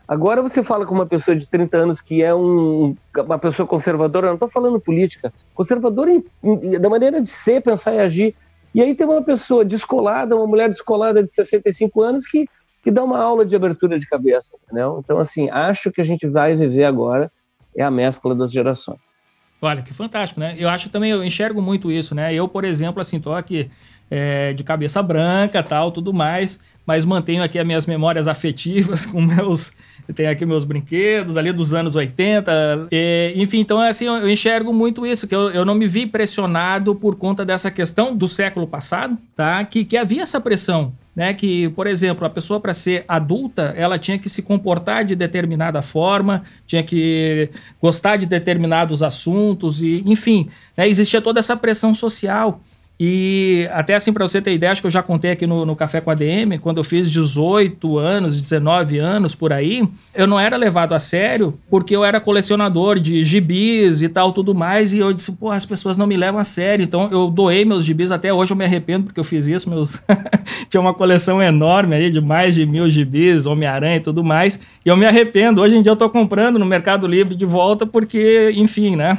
Agora você fala com uma pessoa de 30 anos que é um, uma pessoa conservadora, eu não estou falando política, conservadora em, em, da maneira de ser, pensar e agir. E aí tem uma pessoa descolada, uma mulher descolada de 65 anos que, que dá uma aula de abertura de cabeça, entendeu? Então, assim, acho que a gente vai viver agora é a mescla das gerações. Olha, que fantástico, né? Eu acho também, eu enxergo muito isso, né? Eu, por exemplo, assim, tô aqui é, de cabeça branca, tal, tudo mais, mas mantenho aqui as minhas memórias afetivas com meus. Eu tenho aqui meus brinquedos ali dos anos 80. E, enfim, então assim, eu enxergo muito isso, que eu, eu não me vi pressionado por conta dessa questão do século passado, tá? Que, que havia essa pressão né, que, por exemplo, a pessoa para ser adulta, ela tinha que se comportar de determinada forma, tinha que gostar de determinados assuntos e, enfim, né, existia toda essa pressão social. E até assim, para você ter ideia, acho que eu já contei aqui no, no Café com a DM, quando eu fiz 18 anos, 19 anos por aí, eu não era levado a sério porque eu era colecionador de gibis e tal, tudo mais, e eu disse, pô, as pessoas não me levam a sério. Então eu doei meus gibis, até hoje eu me arrependo porque eu fiz isso, meus. <laughs> Tinha uma coleção enorme aí de mais de mil gibis, Homem-Aranha e tudo mais, e eu me arrependo. Hoje em dia eu tô comprando no Mercado Livre de volta porque, enfim, né?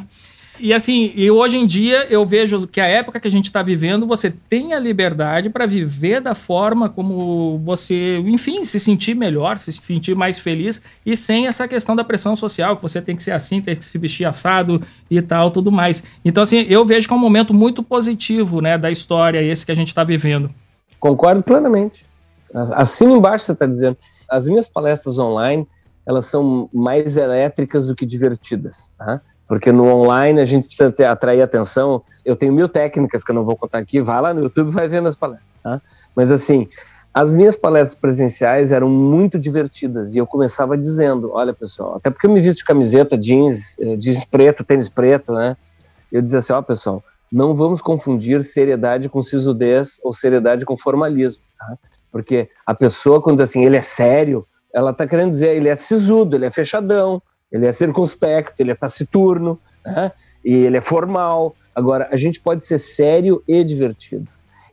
E assim, e hoje em dia eu vejo que a época que a gente está vivendo, você tem a liberdade para viver da forma como você, enfim, se sentir melhor, se sentir mais feliz e sem essa questão da pressão social, que você tem que ser assim, tem que se vestir assado e tal, tudo mais. Então, assim, eu vejo que é um momento muito positivo, né, da história, esse que a gente está vivendo. Concordo plenamente. Assim embaixo você está dizendo. As minhas palestras online, elas são mais elétricas do que divertidas, tá? Porque no online a gente precisa ter, atrair atenção. Eu tenho mil técnicas que eu não vou contar aqui, vai lá no YouTube vai ver minhas palestras, tá? Mas assim, as minhas palestras presenciais eram muito divertidas e eu começava dizendo, olha pessoal, até porque eu me visto de camiseta, jeans, eh, jeans preto, tênis preto, né? Eu dizia assim, ó pessoal, não vamos confundir seriedade com sisudez ou seriedade com formalismo, tá? Porque a pessoa quando diz assim, ele é sério, ela tá querendo dizer, ele é sisudo, ele é fechadão, ele é circunspecto, ele é taciturno, né? e ele é formal. Agora, a gente pode ser sério e divertido.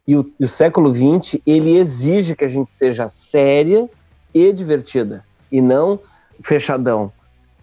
E o, e o século XX, ele exige que a gente seja séria e divertida, e não fechadão.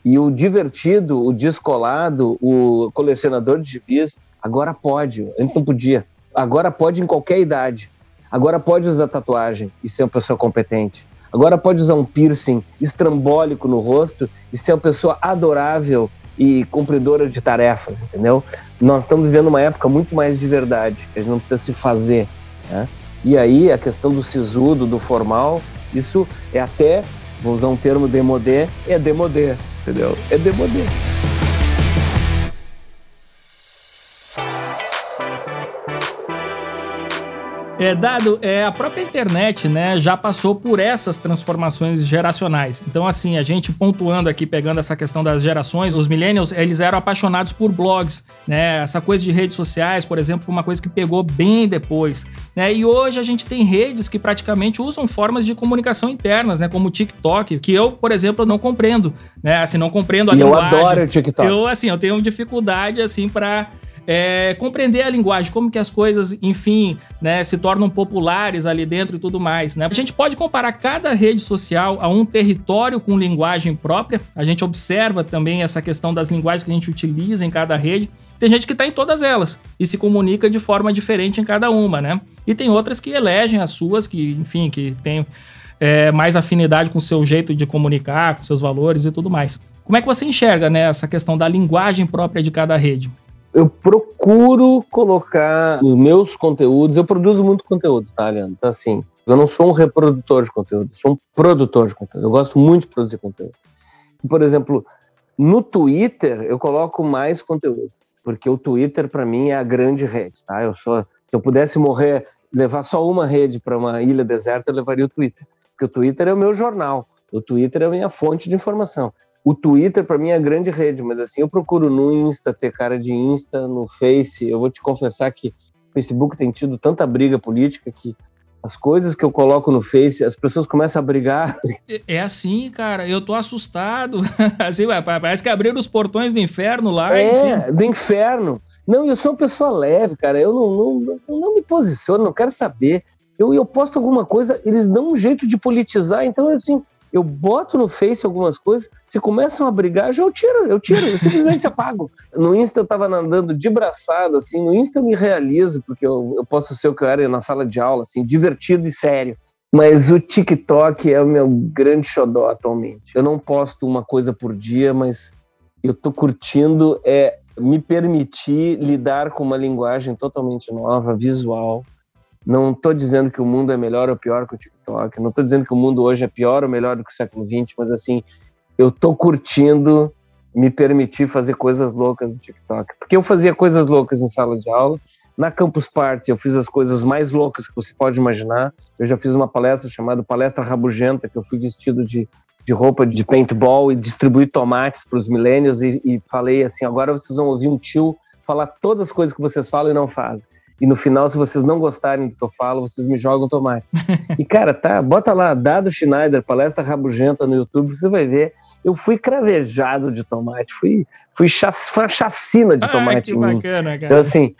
E o divertido, o descolado, o colecionador de gibis, agora pode, antes não podia. Agora pode em qualquer idade. Agora pode usar tatuagem e ser uma pessoa competente. Agora pode usar um piercing estrambólico no rosto e ser uma pessoa adorável e cumpridora de tarefas, entendeu? Nós estamos vivendo uma época muito mais de verdade, que a gente não precisa se fazer. Né? E aí a questão do sisudo, do formal, isso é até, vou usar um termo demodé, é demodé, entendeu? É demodé. É, dado, é, a própria internet, né, já passou por essas transformações geracionais. Então, assim, a gente pontuando aqui, pegando essa questão das gerações, os millennials, eles eram apaixonados por blogs, né, essa coisa de redes sociais, por exemplo, foi uma coisa que pegou bem depois, né, e hoje a gente tem redes que praticamente usam formas de comunicação internas, né, como o TikTok, que eu, por exemplo, não compreendo, né, assim, não compreendo a e linguagem. eu adoro o TikTok. Eu, assim, eu tenho dificuldade, assim, para é, compreender a linguagem, como que as coisas, enfim, né, se tornam populares ali dentro e tudo mais. Né? A gente pode comparar cada rede social a um território com linguagem própria. A gente observa também essa questão das linguagens que a gente utiliza em cada rede. Tem gente que está em todas elas e se comunica de forma diferente em cada uma, né? E tem outras que elegem as suas, que, enfim, que tem é, mais afinidade com o seu jeito de comunicar, com seus valores e tudo mais. Como é que você enxerga né, essa questão da linguagem própria de cada rede? Eu procuro colocar os meus conteúdos, eu produzo muito conteúdo, tá, Leandro? Então, assim, eu não sou um reprodutor de conteúdo, sou um produtor de conteúdo. Eu gosto muito de produzir conteúdo. Por exemplo, no Twitter eu coloco mais conteúdo, porque o Twitter para mim é a grande rede, tá? Eu sou, se eu pudesse morrer, levar só uma rede para uma ilha deserta, eu levaria o Twitter, porque o Twitter é o meu jornal, o Twitter é a minha fonte de informação. O Twitter, para mim, é a grande rede, mas assim, eu procuro no Insta ter cara de Insta, no Face. Eu vou te confessar que o Facebook tem tido tanta briga política que as coisas que eu coloco no Face, as pessoas começam a brigar. É, é assim, cara, eu tô assustado. <laughs> assim, parece que abriram os portões do inferno lá. É, enfim. do inferno. Não, eu sou uma pessoa leve, cara. Eu não, não, não, não me posiciono, não quero saber. Eu, eu posto alguma coisa, eles dão um jeito de politizar, então, assim, eu boto no Face algumas coisas, se começam a brigar, já eu tiro, eu tiro, eu simplesmente <laughs> apago. No Insta eu tava andando de braçada, assim, no Insta eu me realizo, porque eu, eu posso ser o que eu era na sala de aula, assim, divertido e sério. Mas o TikTok é o meu grande xodó atualmente. Eu não posto uma coisa por dia, mas eu tô curtindo é me permitir lidar com uma linguagem totalmente nova, visual, não estou dizendo que o mundo é melhor ou pior que o TikTok, não estou dizendo que o mundo hoje é pior ou melhor do que o século XX, mas assim, eu estou curtindo me permitir fazer coisas loucas no TikTok. Porque eu fazia coisas loucas em sala de aula, na Campus Party eu fiz as coisas mais loucas que você pode imaginar. Eu já fiz uma palestra chamada Palestra Rabugenta, que eu fui vestido de, de roupa de paintball e distribuí tomates para os milênios e, e falei assim, agora vocês vão ouvir um tio falar todas as coisas que vocês falam e não fazem e no final, se vocês não gostarem do que eu falo, vocês me jogam tomates. <laughs> e, cara, tá, bota lá, Dado Schneider, palestra rabugenta no YouTube, você vai ver. Eu fui cravejado de tomate, fui, fui, chac, foi uma chacina de tomate. Ah, que bacana, cara. Então, assim,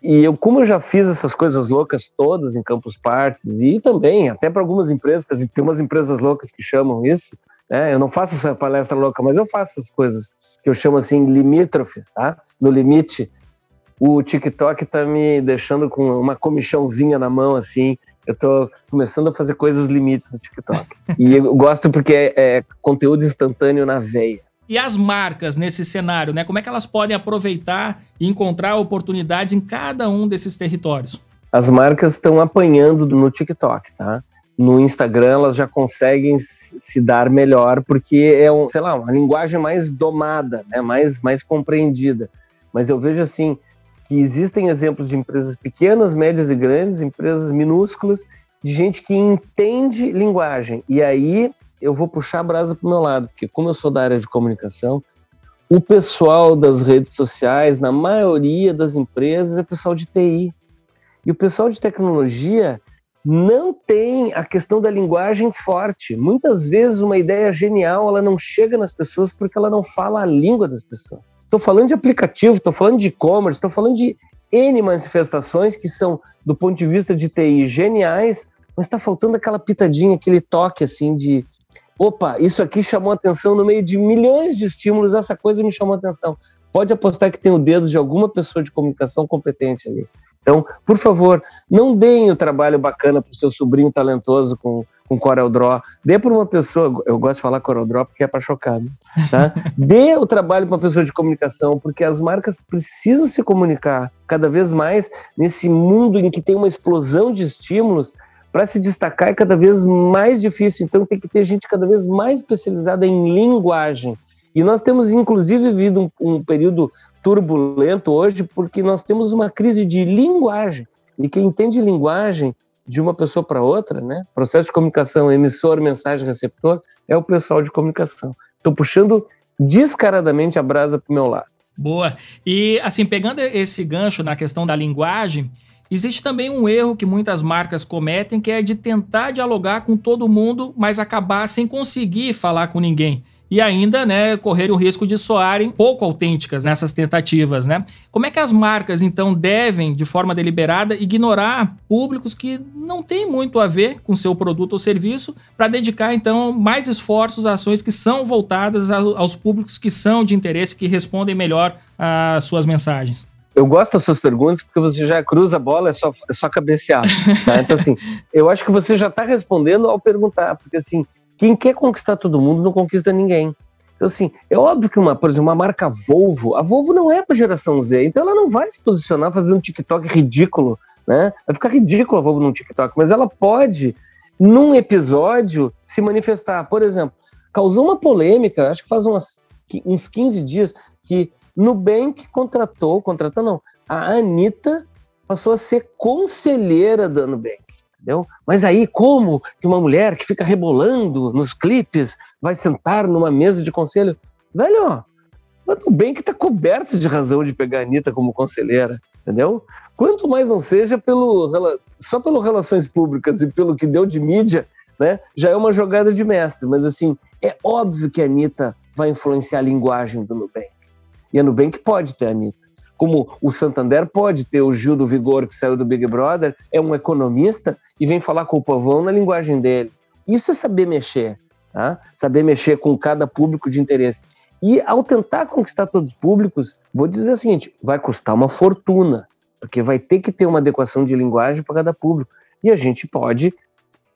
e eu, como eu já fiz essas coisas loucas todas em Campus Parties, e também até para algumas empresas, tem umas empresas loucas que chamam isso, né? Eu não faço essa palestra louca, mas eu faço essas coisas que eu chamo assim limítrofes, tá? No limite, o TikTok tá me deixando com uma comichãozinha na mão, assim. Eu tô começando a fazer coisas limites no TikTok. <laughs> e eu gosto porque é, é conteúdo instantâneo na veia. E as marcas nesse cenário, né? Como é que elas podem aproveitar e encontrar oportunidades em cada um desses territórios? As marcas estão apanhando no TikTok, tá? No Instagram elas já conseguem se dar melhor porque é um, sei lá, uma linguagem mais domada, né? Mais mais compreendida. Mas eu vejo assim, que existem exemplos de empresas pequenas, médias e grandes, empresas minúsculas, de gente que entende linguagem. E aí eu vou puxar a brasa para o meu lado, porque como eu sou da área de comunicação, o pessoal das redes sociais, na maioria das empresas, é pessoal de TI. E o pessoal de tecnologia não tem a questão da linguagem forte. Muitas vezes uma ideia genial ela não chega nas pessoas porque ela não fala a língua das pessoas. Estou falando de aplicativo, estou falando de e-commerce, estou falando de N manifestações que são, do ponto de vista de TI, geniais, mas está faltando aquela pitadinha, aquele toque assim de opa, isso aqui chamou atenção no meio de milhões de estímulos, essa coisa me chamou atenção. Pode apostar que tem o dedo de alguma pessoa de comunicação competente ali. Então, por favor, não deem o trabalho bacana para o seu sobrinho talentoso com, com CorelDRAW. Dê para uma pessoa, eu gosto de falar CorelDRAW porque é para chocar, né? tá? <laughs> Dê o trabalho para uma pessoa de comunicação, porque as marcas precisam se comunicar cada vez mais nesse mundo em que tem uma explosão de estímulos para se destacar é cada vez mais difícil. Então tem que ter gente cada vez mais especializada em linguagem. E nós temos, inclusive, vivido um, um período turbulento hoje porque nós temos uma crise de linguagem. E quem entende linguagem de uma pessoa para outra, né? Processo de comunicação, emissor, mensagem, receptor, é o pessoal de comunicação. Estou puxando descaradamente a brasa para o meu lado. Boa. E assim, pegando esse gancho na questão da linguagem, existe também um erro que muitas marcas cometem, que é de tentar dialogar com todo mundo, mas acabar sem conseguir falar com ninguém e ainda, né, correr o risco de soarem pouco autênticas nessas tentativas, né? Como é que as marcas então devem, de forma deliberada, ignorar públicos que não têm muito a ver com seu produto ou serviço, para dedicar então mais esforços a ações que são voltadas aos públicos que são de interesse, que respondem melhor às suas mensagens? eu gosto das suas perguntas porque você já cruza a bola, é só, é só cabecear. Tá? Então, assim, eu acho que você já está respondendo ao perguntar, porque assim, quem quer conquistar todo mundo não conquista ninguém. Então, assim, é óbvio que uma, por exemplo, uma marca Volvo, a Volvo não é para geração Z, então ela não vai se posicionar fazendo um TikTok ridículo, né? Vai ficar ridículo a Volvo num TikTok, mas ela pode, num episódio, se manifestar. Por exemplo, causou uma polêmica, acho que faz umas, uns 15 dias, que Nubank contratou, contratou não, a Anitta passou a ser conselheira da Nubank entendeu? Mas aí, como que uma mulher que fica rebolando nos clipes vai sentar numa mesa de conselho? Velho, tudo bem que tá coberto de razão de pegar a Anitta como conselheira, entendeu? Quanto mais não seja pelo só pelo relações públicas e pelo que deu de mídia, né? Já é uma jogada de mestre, mas assim, é óbvio que a Anitta vai influenciar a linguagem do Nubank. E a Nubank pode ter a Anitta como o Santander pode ter o Gil do Vigor, que saiu do Big Brother, é um economista e vem falar com o povão na linguagem dele. Isso é saber mexer, tá? saber mexer com cada público de interesse. E ao tentar conquistar todos os públicos, vou dizer o seguinte: vai custar uma fortuna, porque vai ter que ter uma adequação de linguagem para cada público. E a gente pode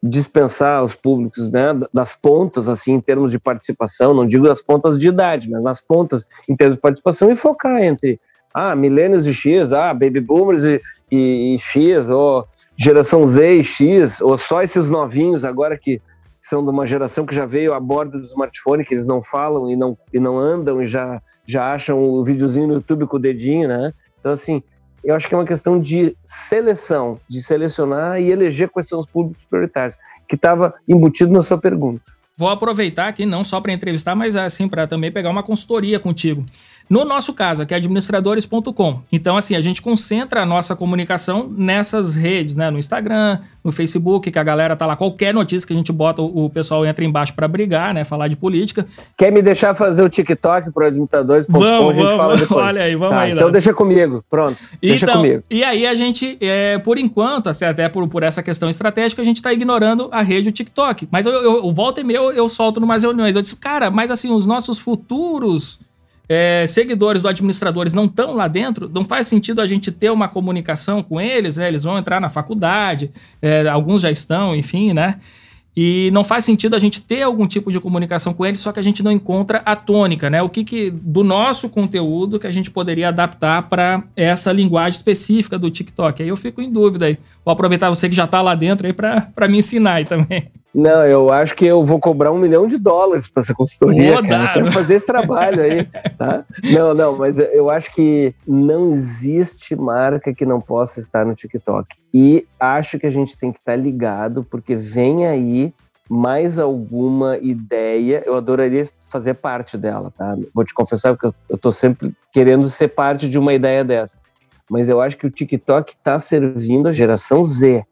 dispensar os públicos né, das pontas, assim, em termos de participação, não digo das pontas de idade, mas nas pontas em termos de participação e focar entre ah, milênios e X, ah, baby boomers e, e, e, X, ou geração Z e X, ou só esses novinhos agora que são de uma geração que já veio a bordo do smartphone, que eles não falam e não, e não andam e já, já acham o videozinho no YouTube com o dedinho, né? Então, assim, eu acho que é uma questão de seleção, de selecionar e eleger quais são os públicos prioritários, que estava embutido na sua pergunta. Vou aproveitar aqui, não só para entrevistar, mas assim, para também pegar uma consultoria contigo. No nosso caso, aqui é administradores.com. Então, assim, a gente concentra a nossa comunicação nessas redes, né? No Instagram, no Facebook, que a galera tá lá. Qualquer notícia que a gente bota, o pessoal entra embaixo para brigar, né? Falar de política. Quer me deixar fazer o TikTok pro administradores.com? Vamos, vamos. Olha aí, vamos tá, aí. Então deixa comigo, pronto. Deixa então, comigo. E aí a gente, é, por enquanto, assim, até por, por essa questão estratégica, a gente tá ignorando a rede o TikTok. Mas eu, eu, eu volta e meia eu, eu solto numas reuniões. Eu disse, cara, mas assim, os nossos futuros é, seguidores do administradores não estão lá dentro, não faz sentido a gente ter uma comunicação com eles, né? Eles vão entrar na faculdade, é, alguns já estão, enfim, né? E não faz sentido a gente ter algum tipo de comunicação com eles, só que a gente não encontra a tônica, né? O que, que do nosso conteúdo que a gente poderia adaptar para essa linguagem específica do TikTok. Aí eu fico em dúvida aí. Vou aproveitar você que já está lá dentro aí para me ensinar aí também. Não, eu acho que eu vou cobrar um milhão de dólares para essa consultoria. Quero fazer esse trabalho aí, tá? Não, não, mas eu acho que não existe marca que não possa estar no TikTok. E acho que a gente tem que estar ligado, porque vem aí mais alguma ideia. Eu adoraria fazer parte dela, tá? Vou te confessar que eu, tô sempre querendo ser parte de uma ideia dessa. Mas eu acho que o TikTok está servindo a geração Z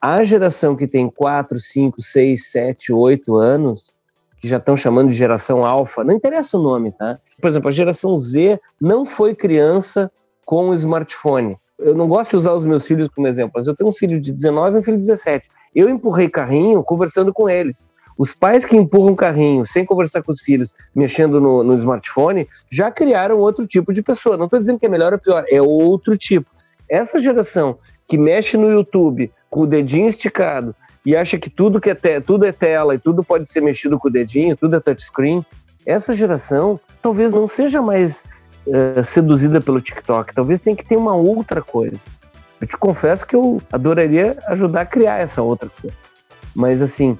A geração que tem 4, 5, 6, 7, 8 anos, que já estão chamando de geração alfa, não interessa o nome, tá? Por exemplo, a geração Z não foi criança com smartphone. Eu não gosto de usar os meus filhos como exemplo, mas eu tenho um filho de 19 e um filho de 17. Eu empurrei carrinho conversando com eles. Os pais que empurram carrinho sem conversar com os filhos, mexendo no, no smartphone, já criaram outro tipo de pessoa. Não estou dizendo que é melhor ou pior, é outro tipo. Essa geração que mexe no YouTube com o dedinho esticado e acha que tudo, que é, te, tudo é tela e tudo pode ser mexido com o dedinho, tudo é touchscreen, essa geração talvez não seja mais uh, seduzida pelo TikTok, talvez tenha que ter uma outra coisa. Eu te confesso que eu adoraria ajudar a criar essa outra coisa. Mas assim,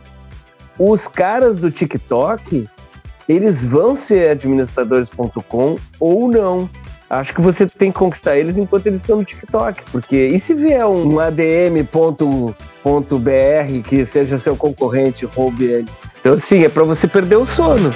os caras do TikTok, eles vão ser administradores.com ou não. Acho que você tem que conquistar eles enquanto eles estão no TikTok, porque e se vier um adm.br que seja seu concorrente, roube eles. Então, sim, é para você perder o sono.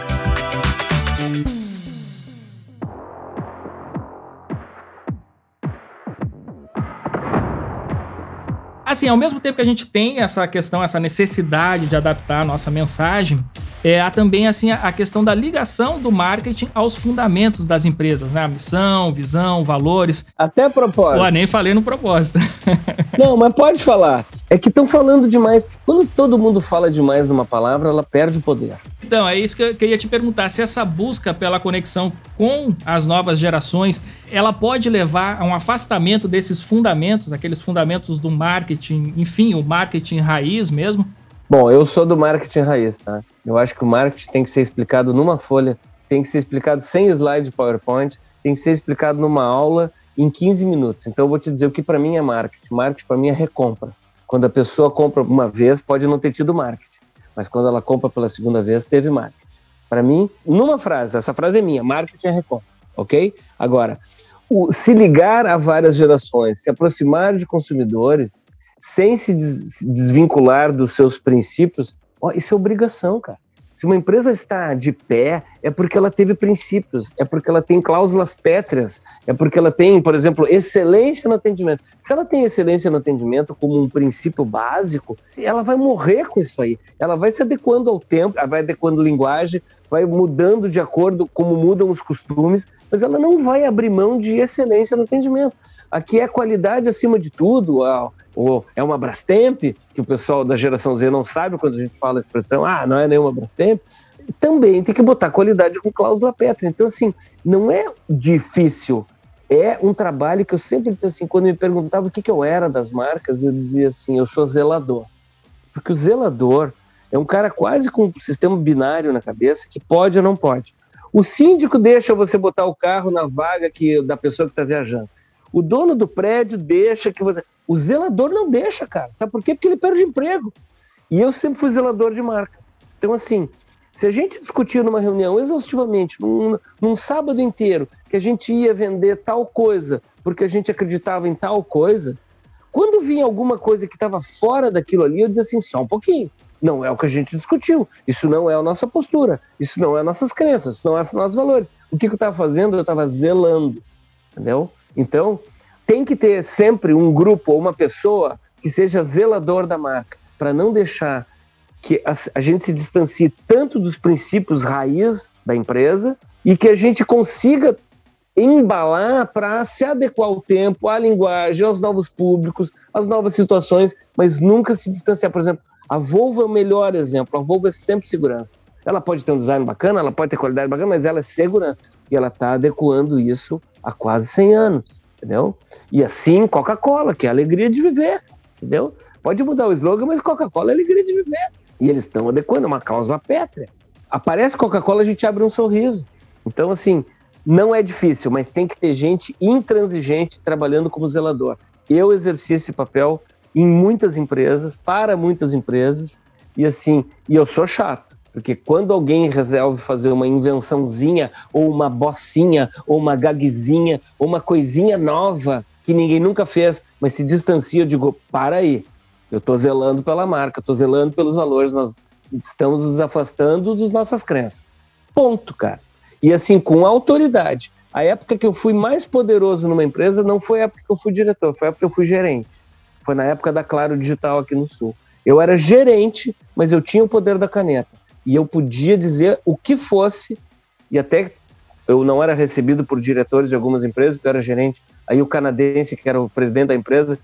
Assim, ao mesmo tempo que a gente tem essa questão, essa necessidade de adaptar a nossa mensagem, é, há também assim a, questão da ligação do marketing aos fundamentos das empresas, né? A missão, visão, valores. Até propósito. Pô, nem falei no propósito. <laughs> Não, mas pode falar. É que estão falando demais. Quando todo mundo fala demais numa palavra, ela perde o poder. Então, é isso que eu queria te perguntar. Se essa busca pela conexão com as novas gerações, ela pode levar a um afastamento desses fundamentos, aqueles fundamentos do marketing, enfim, o marketing raiz mesmo? Bom, eu sou do marketing raiz, tá? Eu acho que o marketing tem que ser explicado numa folha, tem que ser explicado sem slide de PowerPoint, tem que ser explicado numa aula em 15 minutos. Então eu vou te dizer o que para mim é marketing. Marketing para mim é recompra. Quando a pessoa compra uma vez, pode não ter tido marketing, mas quando ela compra pela segunda vez, teve marketing. Para mim, numa frase, essa frase é minha, marketing é recompra, ok? Agora, o, se ligar a várias gerações, se aproximar de consumidores, sem se des desvincular dos seus princípios, ó, isso é obrigação, cara. Se uma empresa está de pé, é porque ela teve princípios, é porque ela tem cláusulas pétreas, é porque ela tem, por exemplo, excelência no atendimento. Se ela tem excelência no atendimento como um princípio básico, ela vai morrer com isso aí. Ela vai se adequando ao tempo, vai adequando linguagem, vai mudando de acordo como mudam os costumes, mas ela não vai abrir mão de excelência no atendimento. Aqui é qualidade acima de tudo, ou é uma Brastemp, que o pessoal da geração Z não sabe quando a gente fala a expressão, ah, não é nenhuma Brastemp, também tem que botar qualidade com cláusula pétrea. Então, assim, não é difícil, é um trabalho que eu sempre disse assim, quando me perguntava o que, que eu era das marcas, eu dizia assim, eu sou zelador. Porque o zelador é um cara quase com um sistema binário na cabeça, que pode ou não pode. O síndico deixa você botar o carro na vaga que, da pessoa que está viajando. O dono do prédio deixa que você. O zelador não deixa, cara. Sabe por quê? Porque ele perde emprego. E eu sempre fui zelador de marca. Então, assim, se a gente discutir numa reunião exaustivamente, num, num sábado inteiro, que a gente ia vender tal coisa porque a gente acreditava em tal coisa, quando vinha alguma coisa que estava fora daquilo ali, eu dizia assim: só um pouquinho. Não é o que a gente discutiu. Isso não é a nossa postura. Isso não é nossas crenças. Isso não é os nossos valores. O que, que eu estava fazendo? Eu estava zelando. Entendeu? Então, tem que ter sempre um grupo ou uma pessoa que seja zelador da marca, para não deixar que a, a, gente se distancie tanto dos princípios raiz da empresa e que a gente consiga embalar para se adequar ao tempo, à linguagem, aos novos públicos, às novas situações, mas nunca se distanciar. Por exemplo, a Volvo é o melhor exemplo. A Volvo é sempre segurança. Ela pode ter um design bacana, ela pode ter qualidade bacana, mas ela é segurança. E ela está adequando isso há quase 100 anos entendeu? E assim, Coca-Cola, que é a alegria de viver, entendeu? Pode mudar o slogan, mas Coca-Cola é a alegria de viver. E eles estão adequando, é uma causa pétrea. Aparece Coca-Cola, a gente abre um sorriso. Então, assim, não é difícil, mas tem que ter gente intransigente trabalhando como zelador. Eu exerci esse papel em muitas empresas, para muitas empresas, e assim, e eu sou chato. Porque quando alguém resolve fazer uma invençãozinha, ou uma bocinha, ou uma gagzinha, ou uma coisinha nova que ninguém nunca fez, mas se distancia, eu digo, para aí, eu estou zelando pela marca, estou zelando pelos valores, nós estamos nos afastando das nossas crenças. Ponto, cara. E assim, com autoridade. A época que eu fui mais poderoso numa empresa não foi a época que eu fui diretor, foi a época que eu fui gerente. Foi na época da Claro Digital aqui no Sul. Eu era gerente, mas eu tinha o poder da caneta. E eu podia dizer o que fosse, e até eu não era recebido por diretores de algumas empresas, porque eu era gerente. Aí o canadense, que era o presidente da empresa,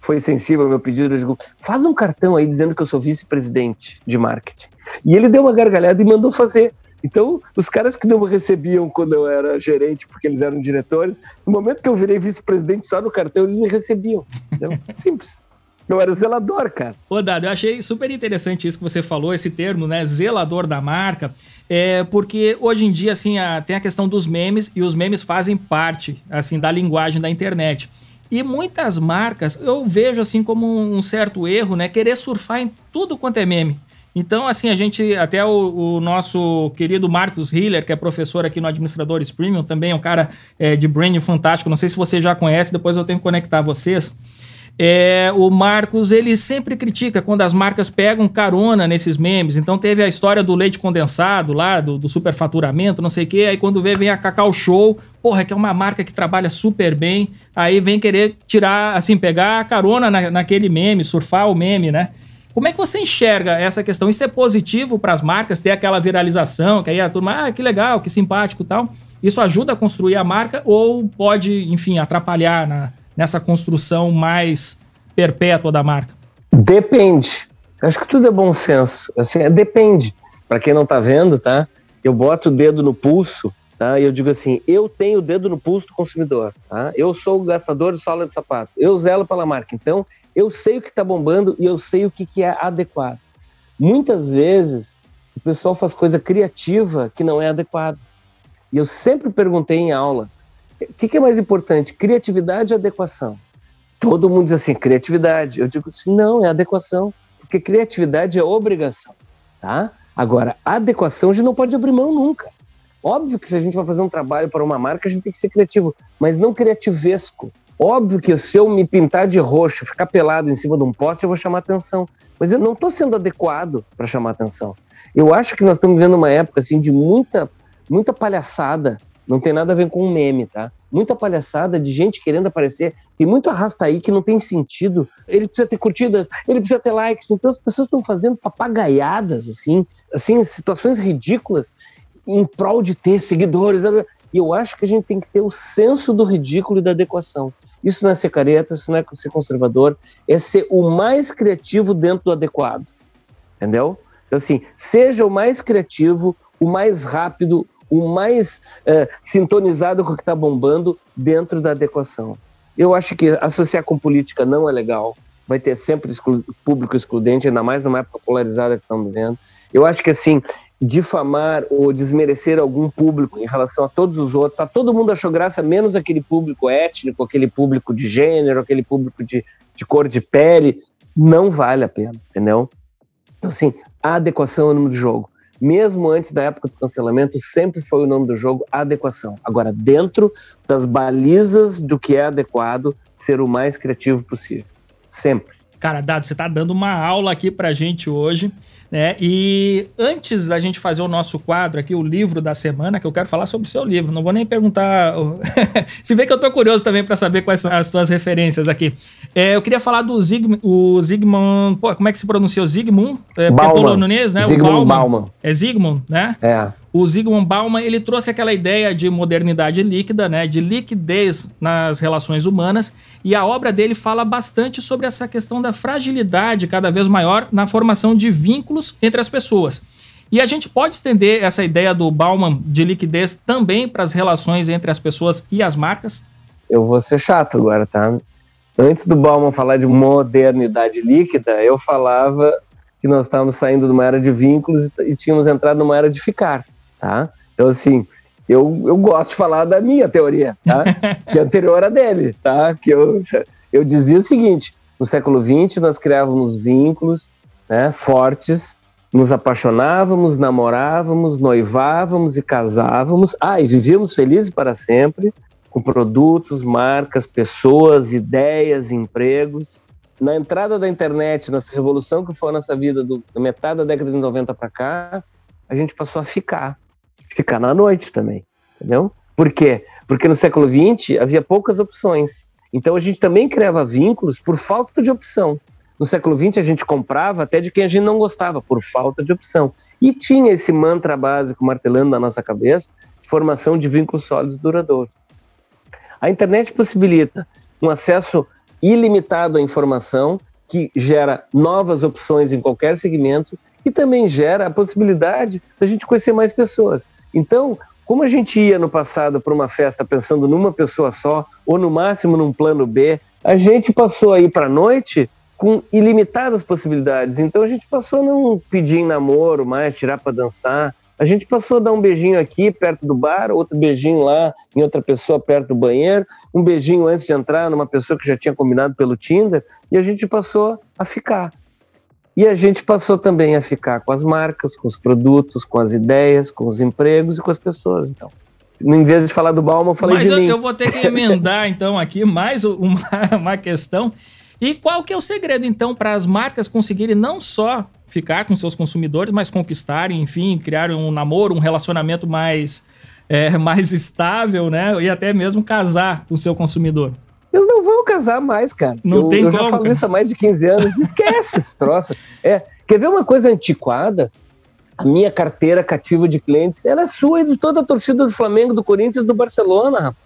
foi sensível ao meu pedido, ele disse, faz um cartão aí dizendo que eu sou vice-presidente de marketing. E ele deu uma gargalhada e mandou fazer. Então, os caras que não me recebiam quando eu era gerente, porque eles eram diretores, no momento que eu virei vice-presidente só no cartão, eles me recebiam. Então, <laughs> simples. Eu era zelador, cara. Ô, Dado, eu achei super interessante isso que você falou, esse termo, né? Zelador da marca. É, porque hoje em dia, assim, a, tem a questão dos memes e os memes fazem parte, assim, da linguagem da internet. E muitas marcas eu vejo assim como um certo erro, né? Querer surfar em tudo quanto é meme. Então, assim, a gente, até o, o nosso querido Marcos Hiller, que é professor aqui no Administradores Premium, também é um cara é, de branding fantástico. Não sei se você já conhece, depois eu tenho que conectar vocês. É, o Marcos ele sempre critica quando as marcas pegam carona nesses memes. Então teve a história do leite condensado lá, do, do superfaturamento, não sei o quê. Aí quando vê, vem a Cacau Show, porra, que é uma marca que trabalha super bem. Aí vem querer tirar, assim, pegar a carona na, naquele meme, surfar o meme, né? Como é que você enxerga essa questão? Isso é positivo para as marcas ter aquela viralização, que aí a turma, ah, que legal, que simpático tal. Isso ajuda a construir a marca ou pode, enfim, atrapalhar na, nessa construção mais perpétua da marca? Depende. Acho que tudo é bom senso. Assim, é, depende. Para quem não está vendo, tá? Eu boto o dedo no pulso, tá? E eu digo assim: eu tenho o dedo no pulso do consumidor, tá? Eu sou o gastador de sola de sapato. Eu zelo pela marca. Então, eu sei o que está bombando e eu sei o que, que é adequado. Muitas vezes o pessoal faz coisa criativa que não é adequado. E eu sempre perguntei em aula: o que, que, é mais importante, criatividade ou adequação? Todo mundo diz assim, criatividade. Eu digo assim, não, é adequação, porque criatividade é obrigação, tá? Agora, adequação a gente não pode abrir mão nunca. Óbvio que se a gente vai fazer um trabalho para uma marca, a gente tem que ser criativo, mas não criativesco. Óbvio que se eu me pintar de roxo, ficar pelado em cima de um poste, eu vou chamar atenção. Mas eu não estou sendo adequado para chamar atenção. Eu acho que nós estamos vivendo uma época assim de muita, muita palhaçada não tem nada a ver com um meme, tá? Muita palhaçada de gente querendo aparecer. Tem muito arrasta aí que não tem sentido. Ele precisa ter curtidas, ele precisa ter likes. Então as pessoas estão fazendo papagaiadas, assim, assim, situações ridículas em prol de ter seguidores. E eu acho que a gente tem que ter o senso do ridículo e da adequação. Isso não é ser careta, isso não é ser conservador, é ser o mais criativo dentro do adequado. Entendeu? Então, assim, seja o mais criativo, o mais rápido, o mais é, sintonizado com o que está bombando dentro da adequação. Eu acho que associar com política não é legal, vai ter sempre exclu público excludente, ainda mais numa época polarizada que estamos vivendo. Eu acho que, assim, difamar ou desmerecer algum público em relação a todos os outros, a todo mundo achou graça, menos aquele público étnico, aquele público de gênero, aquele público de, de cor de pele, não vale a pena, entendeu? Então, assim, a adequação é o nome do jogo mesmo antes da época do cancelamento, sempre foi o nome do jogo adequação. Agora, dentro das balizas do que é adequado, ser o mais criativo possível. Sempre. Cara, Dado, você tá dando uma aula aqui pra gente hoje. Né? E antes da gente fazer o nosso quadro aqui, o livro da semana, que eu quero falar sobre o seu livro, não vou nem perguntar. <laughs> Se vê que eu tô curioso também para saber quais são as tuas referências aqui. É, eu queria falar do Zig, o Zygmunt. Pô, como é que se pronuncia? O Zygmunt? É, Bauman. Nunes, né? Zygmunt o Bauman. Bauman. É Zygmunt, né? É o Zygmunt Bauman ele trouxe aquela ideia de modernidade líquida, né, de liquidez nas relações humanas, e a obra dele fala bastante sobre essa questão da fragilidade cada vez maior na formação de vínculos entre as pessoas. E a gente pode estender essa ideia do Bauman de liquidez também para as relações entre as pessoas e as marcas? Eu vou ser chato agora, tá? Antes do Bauman falar de modernidade líquida, eu falava que nós estávamos saindo de uma era de vínculos e tínhamos entrado numa era de ficar tá? Então, assim, eu, eu gosto de falar da minha teoria, tá? <laughs> que é anterior a dele, tá? Que eu, eu dizia o seguinte, no século XX nós criávamos vínculos né, fortes, nos apaixonávamos, namorávamos, noivávamos e casávamos, ah, e vivíamos felizes para sempre, com produtos, marcas, pessoas, ideias, empregos. Na entrada da internet, nessa revolução que foi a nossa vida do, da metade da década de 90 para cá, a gente passou a ficar ficar na noite também, entendeu? Por quê? Porque no século XX havia poucas opções. Então a gente também criava vínculos por falta de opção. No século XX a gente comprava até de quem a gente não gostava, por falta de opção. E tinha esse mantra básico martelando na nossa cabeça, formação de vínculos sólidos duradouros. A internet possibilita um acesso ilimitado à informação que gera novas opções em qualquer segmento e também gera a possibilidade da gente conhecer mais pessoas. Então, como a gente ia no passado para uma festa pensando numa pessoa só, ou no máximo num plano B, a gente passou aí para a noite com ilimitadas possibilidades. Então a gente passou a não pedir em namoro mais, tirar para dançar. A gente passou a dar um beijinho aqui perto do bar, outro beijinho lá em outra pessoa perto do banheiro, um beijinho antes de entrar numa pessoa que já tinha combinado pelo Tinder, e a gente passou a ficar. E a gente passou também a ficar com as marcas, com os produtos, com as ideias, com os empregos e com as pessoas, então. Em vez de falar do Balma, eu falei Mas de eu, mim. eu vou ter que emendar, então, aqui mais uma, uma questão. E qual que é o segredo, então, para as marcas conseguirem não só ficar com seus consumidores, mas conquistarem, enfim, criar um namoro, um relacionamento mais, é, mais estável, né? E até mesmo casar com o seu consumidor? Eles não vão casar mais, cara. Não eu, tem eu como, já falo isso há mais de 15 anos. Esquece esse troço. É, quer ver uma coisa antiquada? A minha carteira cativa de clientes, ela é sua e de toda a torcida do Flamengo, do Corinthians, do Barcelona, rapaz.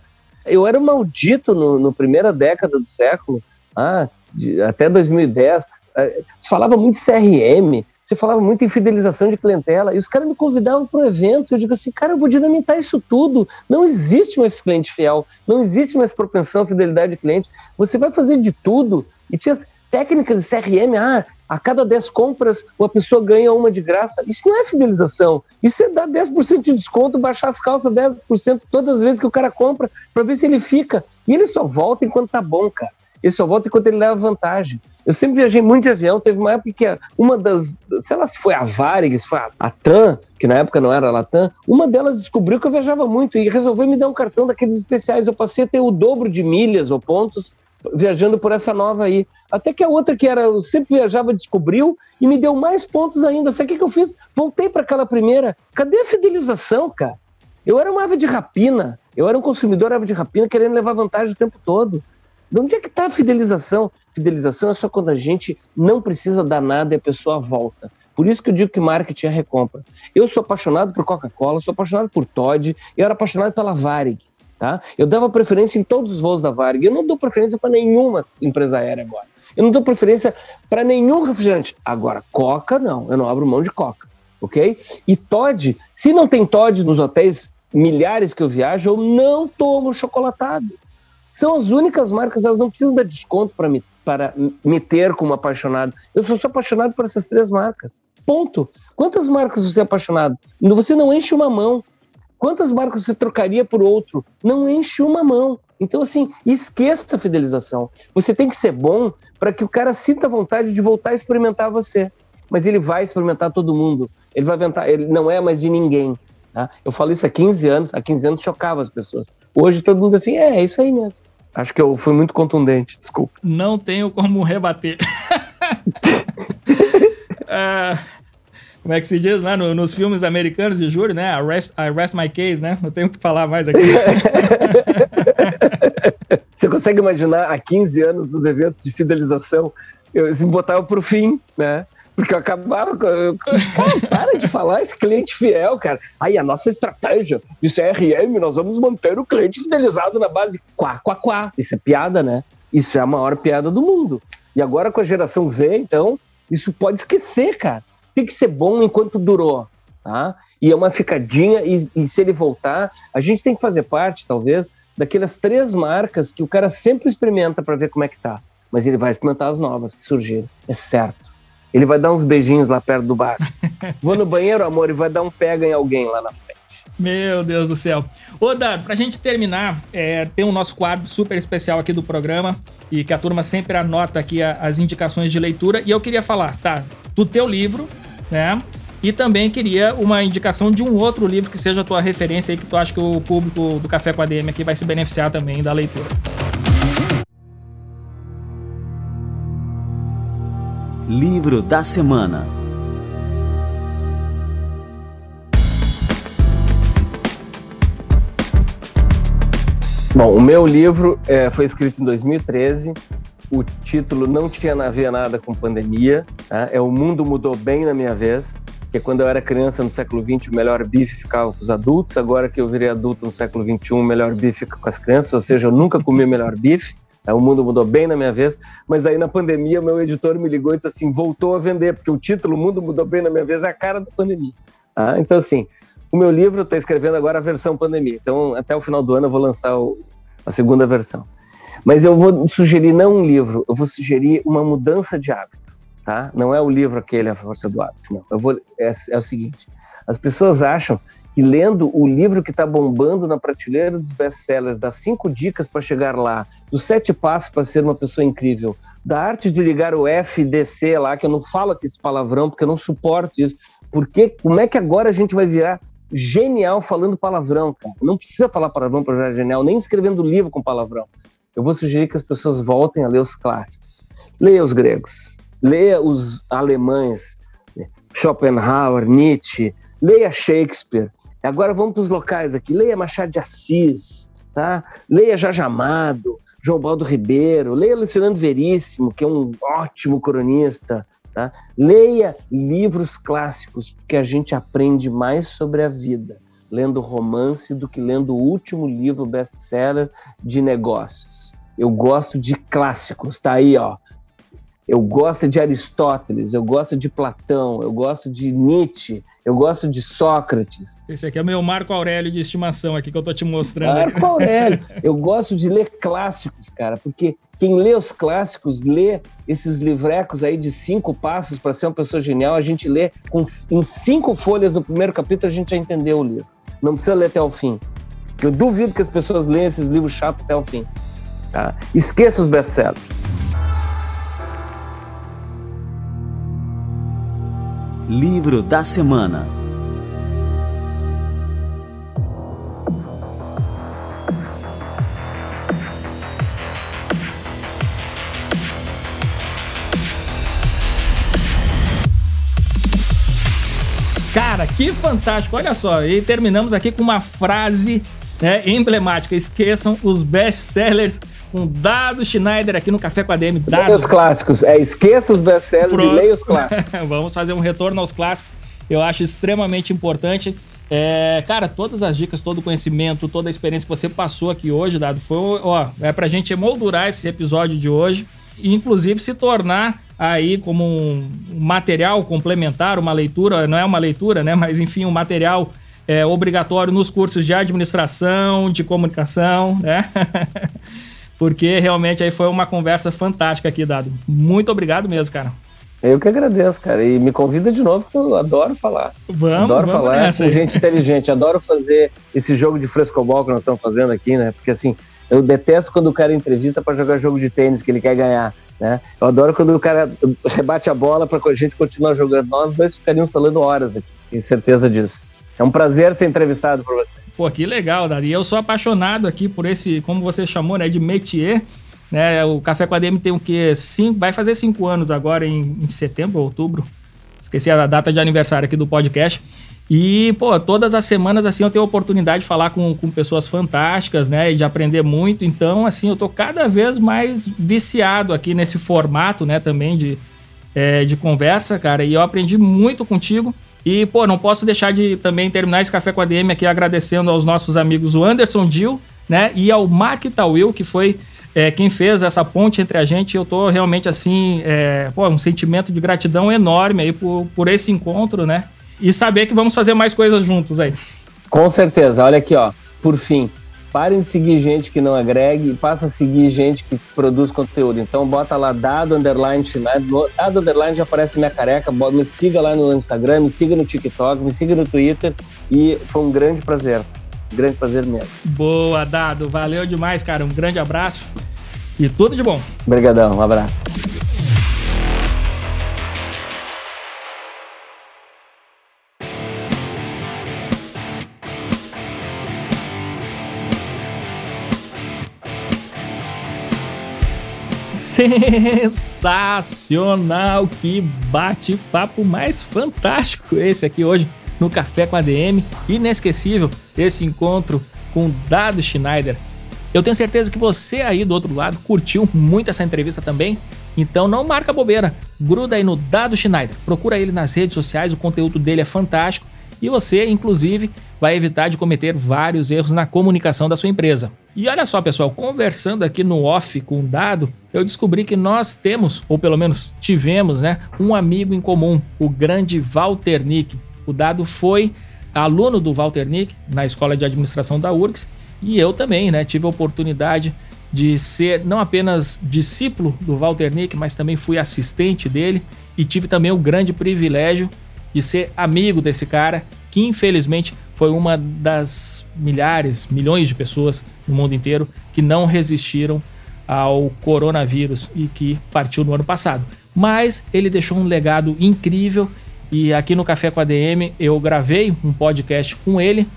Eu era maldito no, no primeira década do século, ah, de- até 2010. eh, Se falava muito de CRM, você falava muito em fidelização de clientela, e os caras me convidavam para o evento. Eu digo assim, cara, eu vou dinamitar isso tudo. Não existe mais cliente fiel, não existe mais propensão à fidelidade de cliente. Você vai fazer de tudo. E tinha as técnicas de CRM, ah, a cada 10 compras, uma pessoa ganha uma de graça. Isso não é fidelização. Isso é dar 10% de desconto, baixar as calças 10% todas as vezes que o cara compra, para ver se ele fica. E ele só volta enquanto tá bom, cara. Ele só volta enquanto ele leva vantagem. Eu sempre viajei muito de avião. Teve uma época que uma das, sei lá se foi a Varig, se foi a, a TAM, que na época não era a Latam, uma delas descobriu que eu viajava muito e resolveu me dar um cartão daqueles especiais. Eu passei a ter o dobro de milhas ou pontos viajando por essa nova aí. Até que a outra que era, eu sempre viajava, descobriu e me deu mais pontos ainda. Sabe o que, eu fiz? Voltei para aquela primeira. Cadê a fidelização, cara? Eu era uma ave de rapina. Eu era um consumidor ave de rapina querendo levar vantagem o tempo todo. De onde é que está a fidelização? Fidelização é só quando a gente não precisa dar nada e a pessoa volta. Por isso que eu digo que marketing é recompra. Eu sou apaixonado por Coca-Cola, sou apaixonado por Todd, eu era apaixonado pela Varig. Tá? Eu dava preferência em todos os voos da Varig. Eu não dou preferência para nenhuma empresa aérea agora. Eu não dou preferência para nenhum refrigerante. Agora, Coca, não. Eu não abro mão de Coca. Ok? E Todd, se não tem Todd nos hotéis milhares que eu viajo, eu não tomo chocolatado. São as únicas marcas, elas não precisam dar desconto para me, para me ter como apaixonado. Eu só sou apaixonado por essas três marcas. Ponto. Quantas marcas você é apaixonado? Você não enche uma mão. Quantas marcas você trocaria por outro? Não enche uma mão. Então, assim, esqueça a fidelização. Você tem que ser bom para que o cara sinta vontade de voltar a experimentar você. Mas ele vai experimentar todo mundo. Ele vai inventar, ele não é mais de ninguém. Tá? Eu falo isso há 15 anos, há 15 anos chocava as pessoas. Hoje todo mundo assim, é, é isso aí mesmo. Acho que eu fui muito contundente, desculpa. Não tenho como rebater. <laughs> Ah, como é que se diz, né? No- nos filmes americanos de júri, né? Arrest, arrest my case, né? Não tenho o que falar mais aqui. <laughs> Você consegue imaginar há 15 anos dos eventos de fidelização, eu me botava pro fim, né? Porque eu acabava Cara, para de falar esse cliente fiel, cara. Aí a nossa estratégia de CRM, nós vamos manter o cliente fidelizado na base quá, quá, quá. Isso é piada, né? Isso é a maior piada do mundo. E agora com a geração Z, então, isso pode esquecer, cara. Tem que ser bom enquanto durou, tá? E é uma ficadinha, e, e se ele voltar, a gente tem que fazer parte, talvez, daquelas três marcas que o cara sempre experimenta para ver como é que tá. Mas ele vai experimentar as novas que surgiram, é certo. Ele vai dar uns beijinhos lá perto do bar. <laughs> Vou no banheiro, amor, e vai dar um pega em alguém lá na frente. Meu Deus do céu. Ô, Dado, pra gente terminar, é, tem o nosso quadro super especial aqui do programa e que a turma sempre anota aqui a- as indicações de leitura. E eu queria falar, tá, do teu livro, né? E também queria uma indicação de um outro livro que seja a tua referência aí, que tu acha que o público do Café com a DM aqui vai se beneficiar também da leitura. Livro da semana. Bom, o meu livro é, foi escrito em 2013. O título não tinha a ver nada com pandemia. Tá? É O Mundo Mudou Bem na Minha Vez. Que quando eu era criança no século XX, o melhor bife ficava com os adultos. Agora que eu virei adulto no século XXI, o melhor bife fica com as crianças. Ou seja, eu nunca comi o melhor bife. Tá? O mundo mudou bem na minha vez. Mas aí na pandemia, meu editor me ligou e disse assim: voltou a vender, porque o título O Mundo Mudou Bem na Minha Vez é a cara da pandemia. Tá? Então, assim, o meu livro, eu estou escrevendo agora a versão pandemia. Então, até o final do ano, eu vou lançar o, a segunda versão. Mas eu vou sugerir não um livro, eu vou sugerir uma mudança de hábito, tá? Não é o livro aquele, A Força do Hábito, não. Eu vou, é, é o seguinte, as pessoas acham que lendo o livro que está bombando na prateleira dos best-sellers, das cinco dicas para chegar lá, dos sete passos para ser uma pessoa incrível, da arte de ligar o FDC lá, que eu não falo aqui esse palavrão, porque eu não suporto isso, porque como é que agora a gente vai virar genial falando palavrão, cara. Não precisa falar palavrão para virar genial, nem escrevendo livro com palavrão. Eu vou sugerir que as pessoas voltem a ler os clássicos. Leia os gregos, leia os alemães, Schopenhauer, Nietzsche, leia Shakespeare. Agora vamos para os locais aqui. Leia Machado de Assis, tá? Leia Jorge Amado, João Baldo Ribeiro, leia Luciano Veríssimo, que é um ótimo cronista, Tá? Leia livros clássicos, porque a gente aprende mais sobre a vida lendo romance do que lendo o último livro best-seller de negócios. Eu gosto de clássicos, tá aí, ó. Eu gosto de Aristóteles, eu gosto de Platão, eu gosto de Nietzsche, eu gosto de Sócrates. Esse aqui é o meu Marco Aurélio de estimação aqui que eu tô te mostrando. Marco Aurélio. Eu gosto de ler clássicos, cara, porque quem lê os clássicos, lê esses livrecos aí de cinco passos para ser uma pessoa genial, a gente lê com, em cinco folhas no primeiro capítulo, a gente já entendeu o livro. Não precisa ler até o fim. Eu duvido que as pessoas leiam esses livros chatos até o fim. Tá? Esqueça os best-sellers. Livro da Semana Cara, que fantástico. Olha só, e terminamos aqui com uma frase né, emblemática. Esqueçam os best-sellers com Dado Schneider aqui no Café com a DM. Dado. Leia os clássicos. É, esqueça os best-sellers e leia os <laughs> clássicos. Vamos fazer um retorno aos clássicos. Eu acho extremamente importante. É, cara, todas as dicas, todo o conhecimento, toda a experiência que você passou aqui hoje, Dado, foi, ó, é pra gente emoldurar esse episódio de hoje e inclusive se tornar aí como um material complementar, uma leitura, não é uma leitura, né? Mas enfim, um material é, obrigatório nos cursos de administração, de comunicação, né? <laughs> Porque realmente aí foi uma conversa fantástica aqui, Dado. Muito obrigado mesmo, cara. Eu que agradeço, cara. E me convida de novo, porque eu adoro falar. Vamos, adoro vamos falar nessa. com gente inteligente. Adoro fazer esse jogo de frescobol que nós estamos fazendo aqui, né? Porque assim, eu detesto quando o cara entrevista para jogar jogo de tênis que ele quer ganhar. Né? Eu adoro quando o cara <laughs> rebate a bola para a gente continuar jogando. Nós dois ficaríamos falando horas aqui, tenho certeza disso. É um prazer ser entrevistado por você. Pô, que legal, Dari. Eu sou apaixonado aqui por esse, como você chamou, né, de métier. Né? O Café com a DM tem o quê? Cinco, vai fazer cinco anos agora em, em setembro ou outubro. Esqueci a data de aniversário aqui do podcast. E, pô, todas as semanas, assim, eu tenho a oportunidade de falar com, com pessoas fantásticas, né? E de aprender muito. Então, assim, eu tô cada vez mais viciado aqui nesse formato, né? Também de, é, de conversa, cara. E eu aprendi muito contigo. E, pô, não posso deixar de também terminar esse Café com a DM aqui agradecendo aos nossos amigos o Anderson Dil, né? E ao Mark Tawil, que foi é, quem fez essa ponte entre a gente. Eu tô realmente, assim, é, pô, um sentimento de gratidão enorme aí por, por esse encontro, né? e saber que vamos fazer mais coisas juntos aí. Com certeza. Olha aqui, ó. Por fim, parem de seguir gente que não agregue e passa a seguir gente que produz conteúdo. Então bota lá dado underline dado underline já aparece minha careca, me siga lá no Instagram, me siga no TikTok, me siga no Twitter e foi um grande prazer. Um grande prazer mesmo. Boa, Dado. Valeu demais, cara. Um grande abraço e tudo de bom. Obrigadão, um abraço. Sensacional! Que bate-papo mais fantástico esse aqui hoje no Café com a DM. Inesquecível esse encontro com Dado Schneider. Eu tenho certeza que você aí do outro lado curtiu muito essa entrevista também. Então não marca bobeira, gruda aí no Dado Schneider, procura ele nas redes sociais, o conteúdo dele é fantástico e você, inclusive, vai evitar de cometer vários erros na comunicação da sua empresa. E olha só, pessoal, conversando aqui no off com o Dado, eu descobri que nós temos, ou pelo menos tivemos, né, um amigo em comum, o grande Walter Nick. O Dado foi aluno do Walter Nick na Escola de Administração da URGS e eu também, né, tive a oportunidade de ser não apenas discípulo do Walter Nick, mas também fui assistente dele e tive também o grande privilégio de ser amigo desse cara, que infelizmente foi uma das milhares, milhões de pessoas no mundo inteiro que não resistiram ao coronavírus e que partiu no ano passado. Mas ele deixou um legado incrível e aqui no Café com a DM eu gravei um podcast com ele.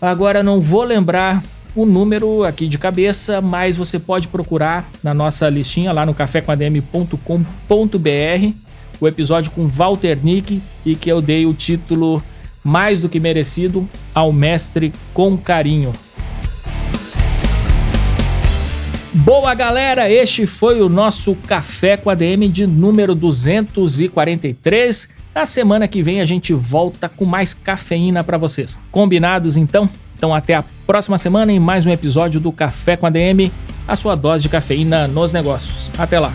Agora não vou lembrar o número aqui de cabeça, mas você pode procurar na nossa listinha lá no cafécomadm.com.br o episódio com Walter Nick e que eu dei o título mais do que merecido ao mestre com carinho. Boa galera, este foi o nosso Café com a DM de número 243. Na semana que vem a gente volta com mais cafeína para vocês. Combinados então? Então até a próxima semana em mais um episódio do Café com a DM, a sua dose de cafeína nos negócios. Até lá.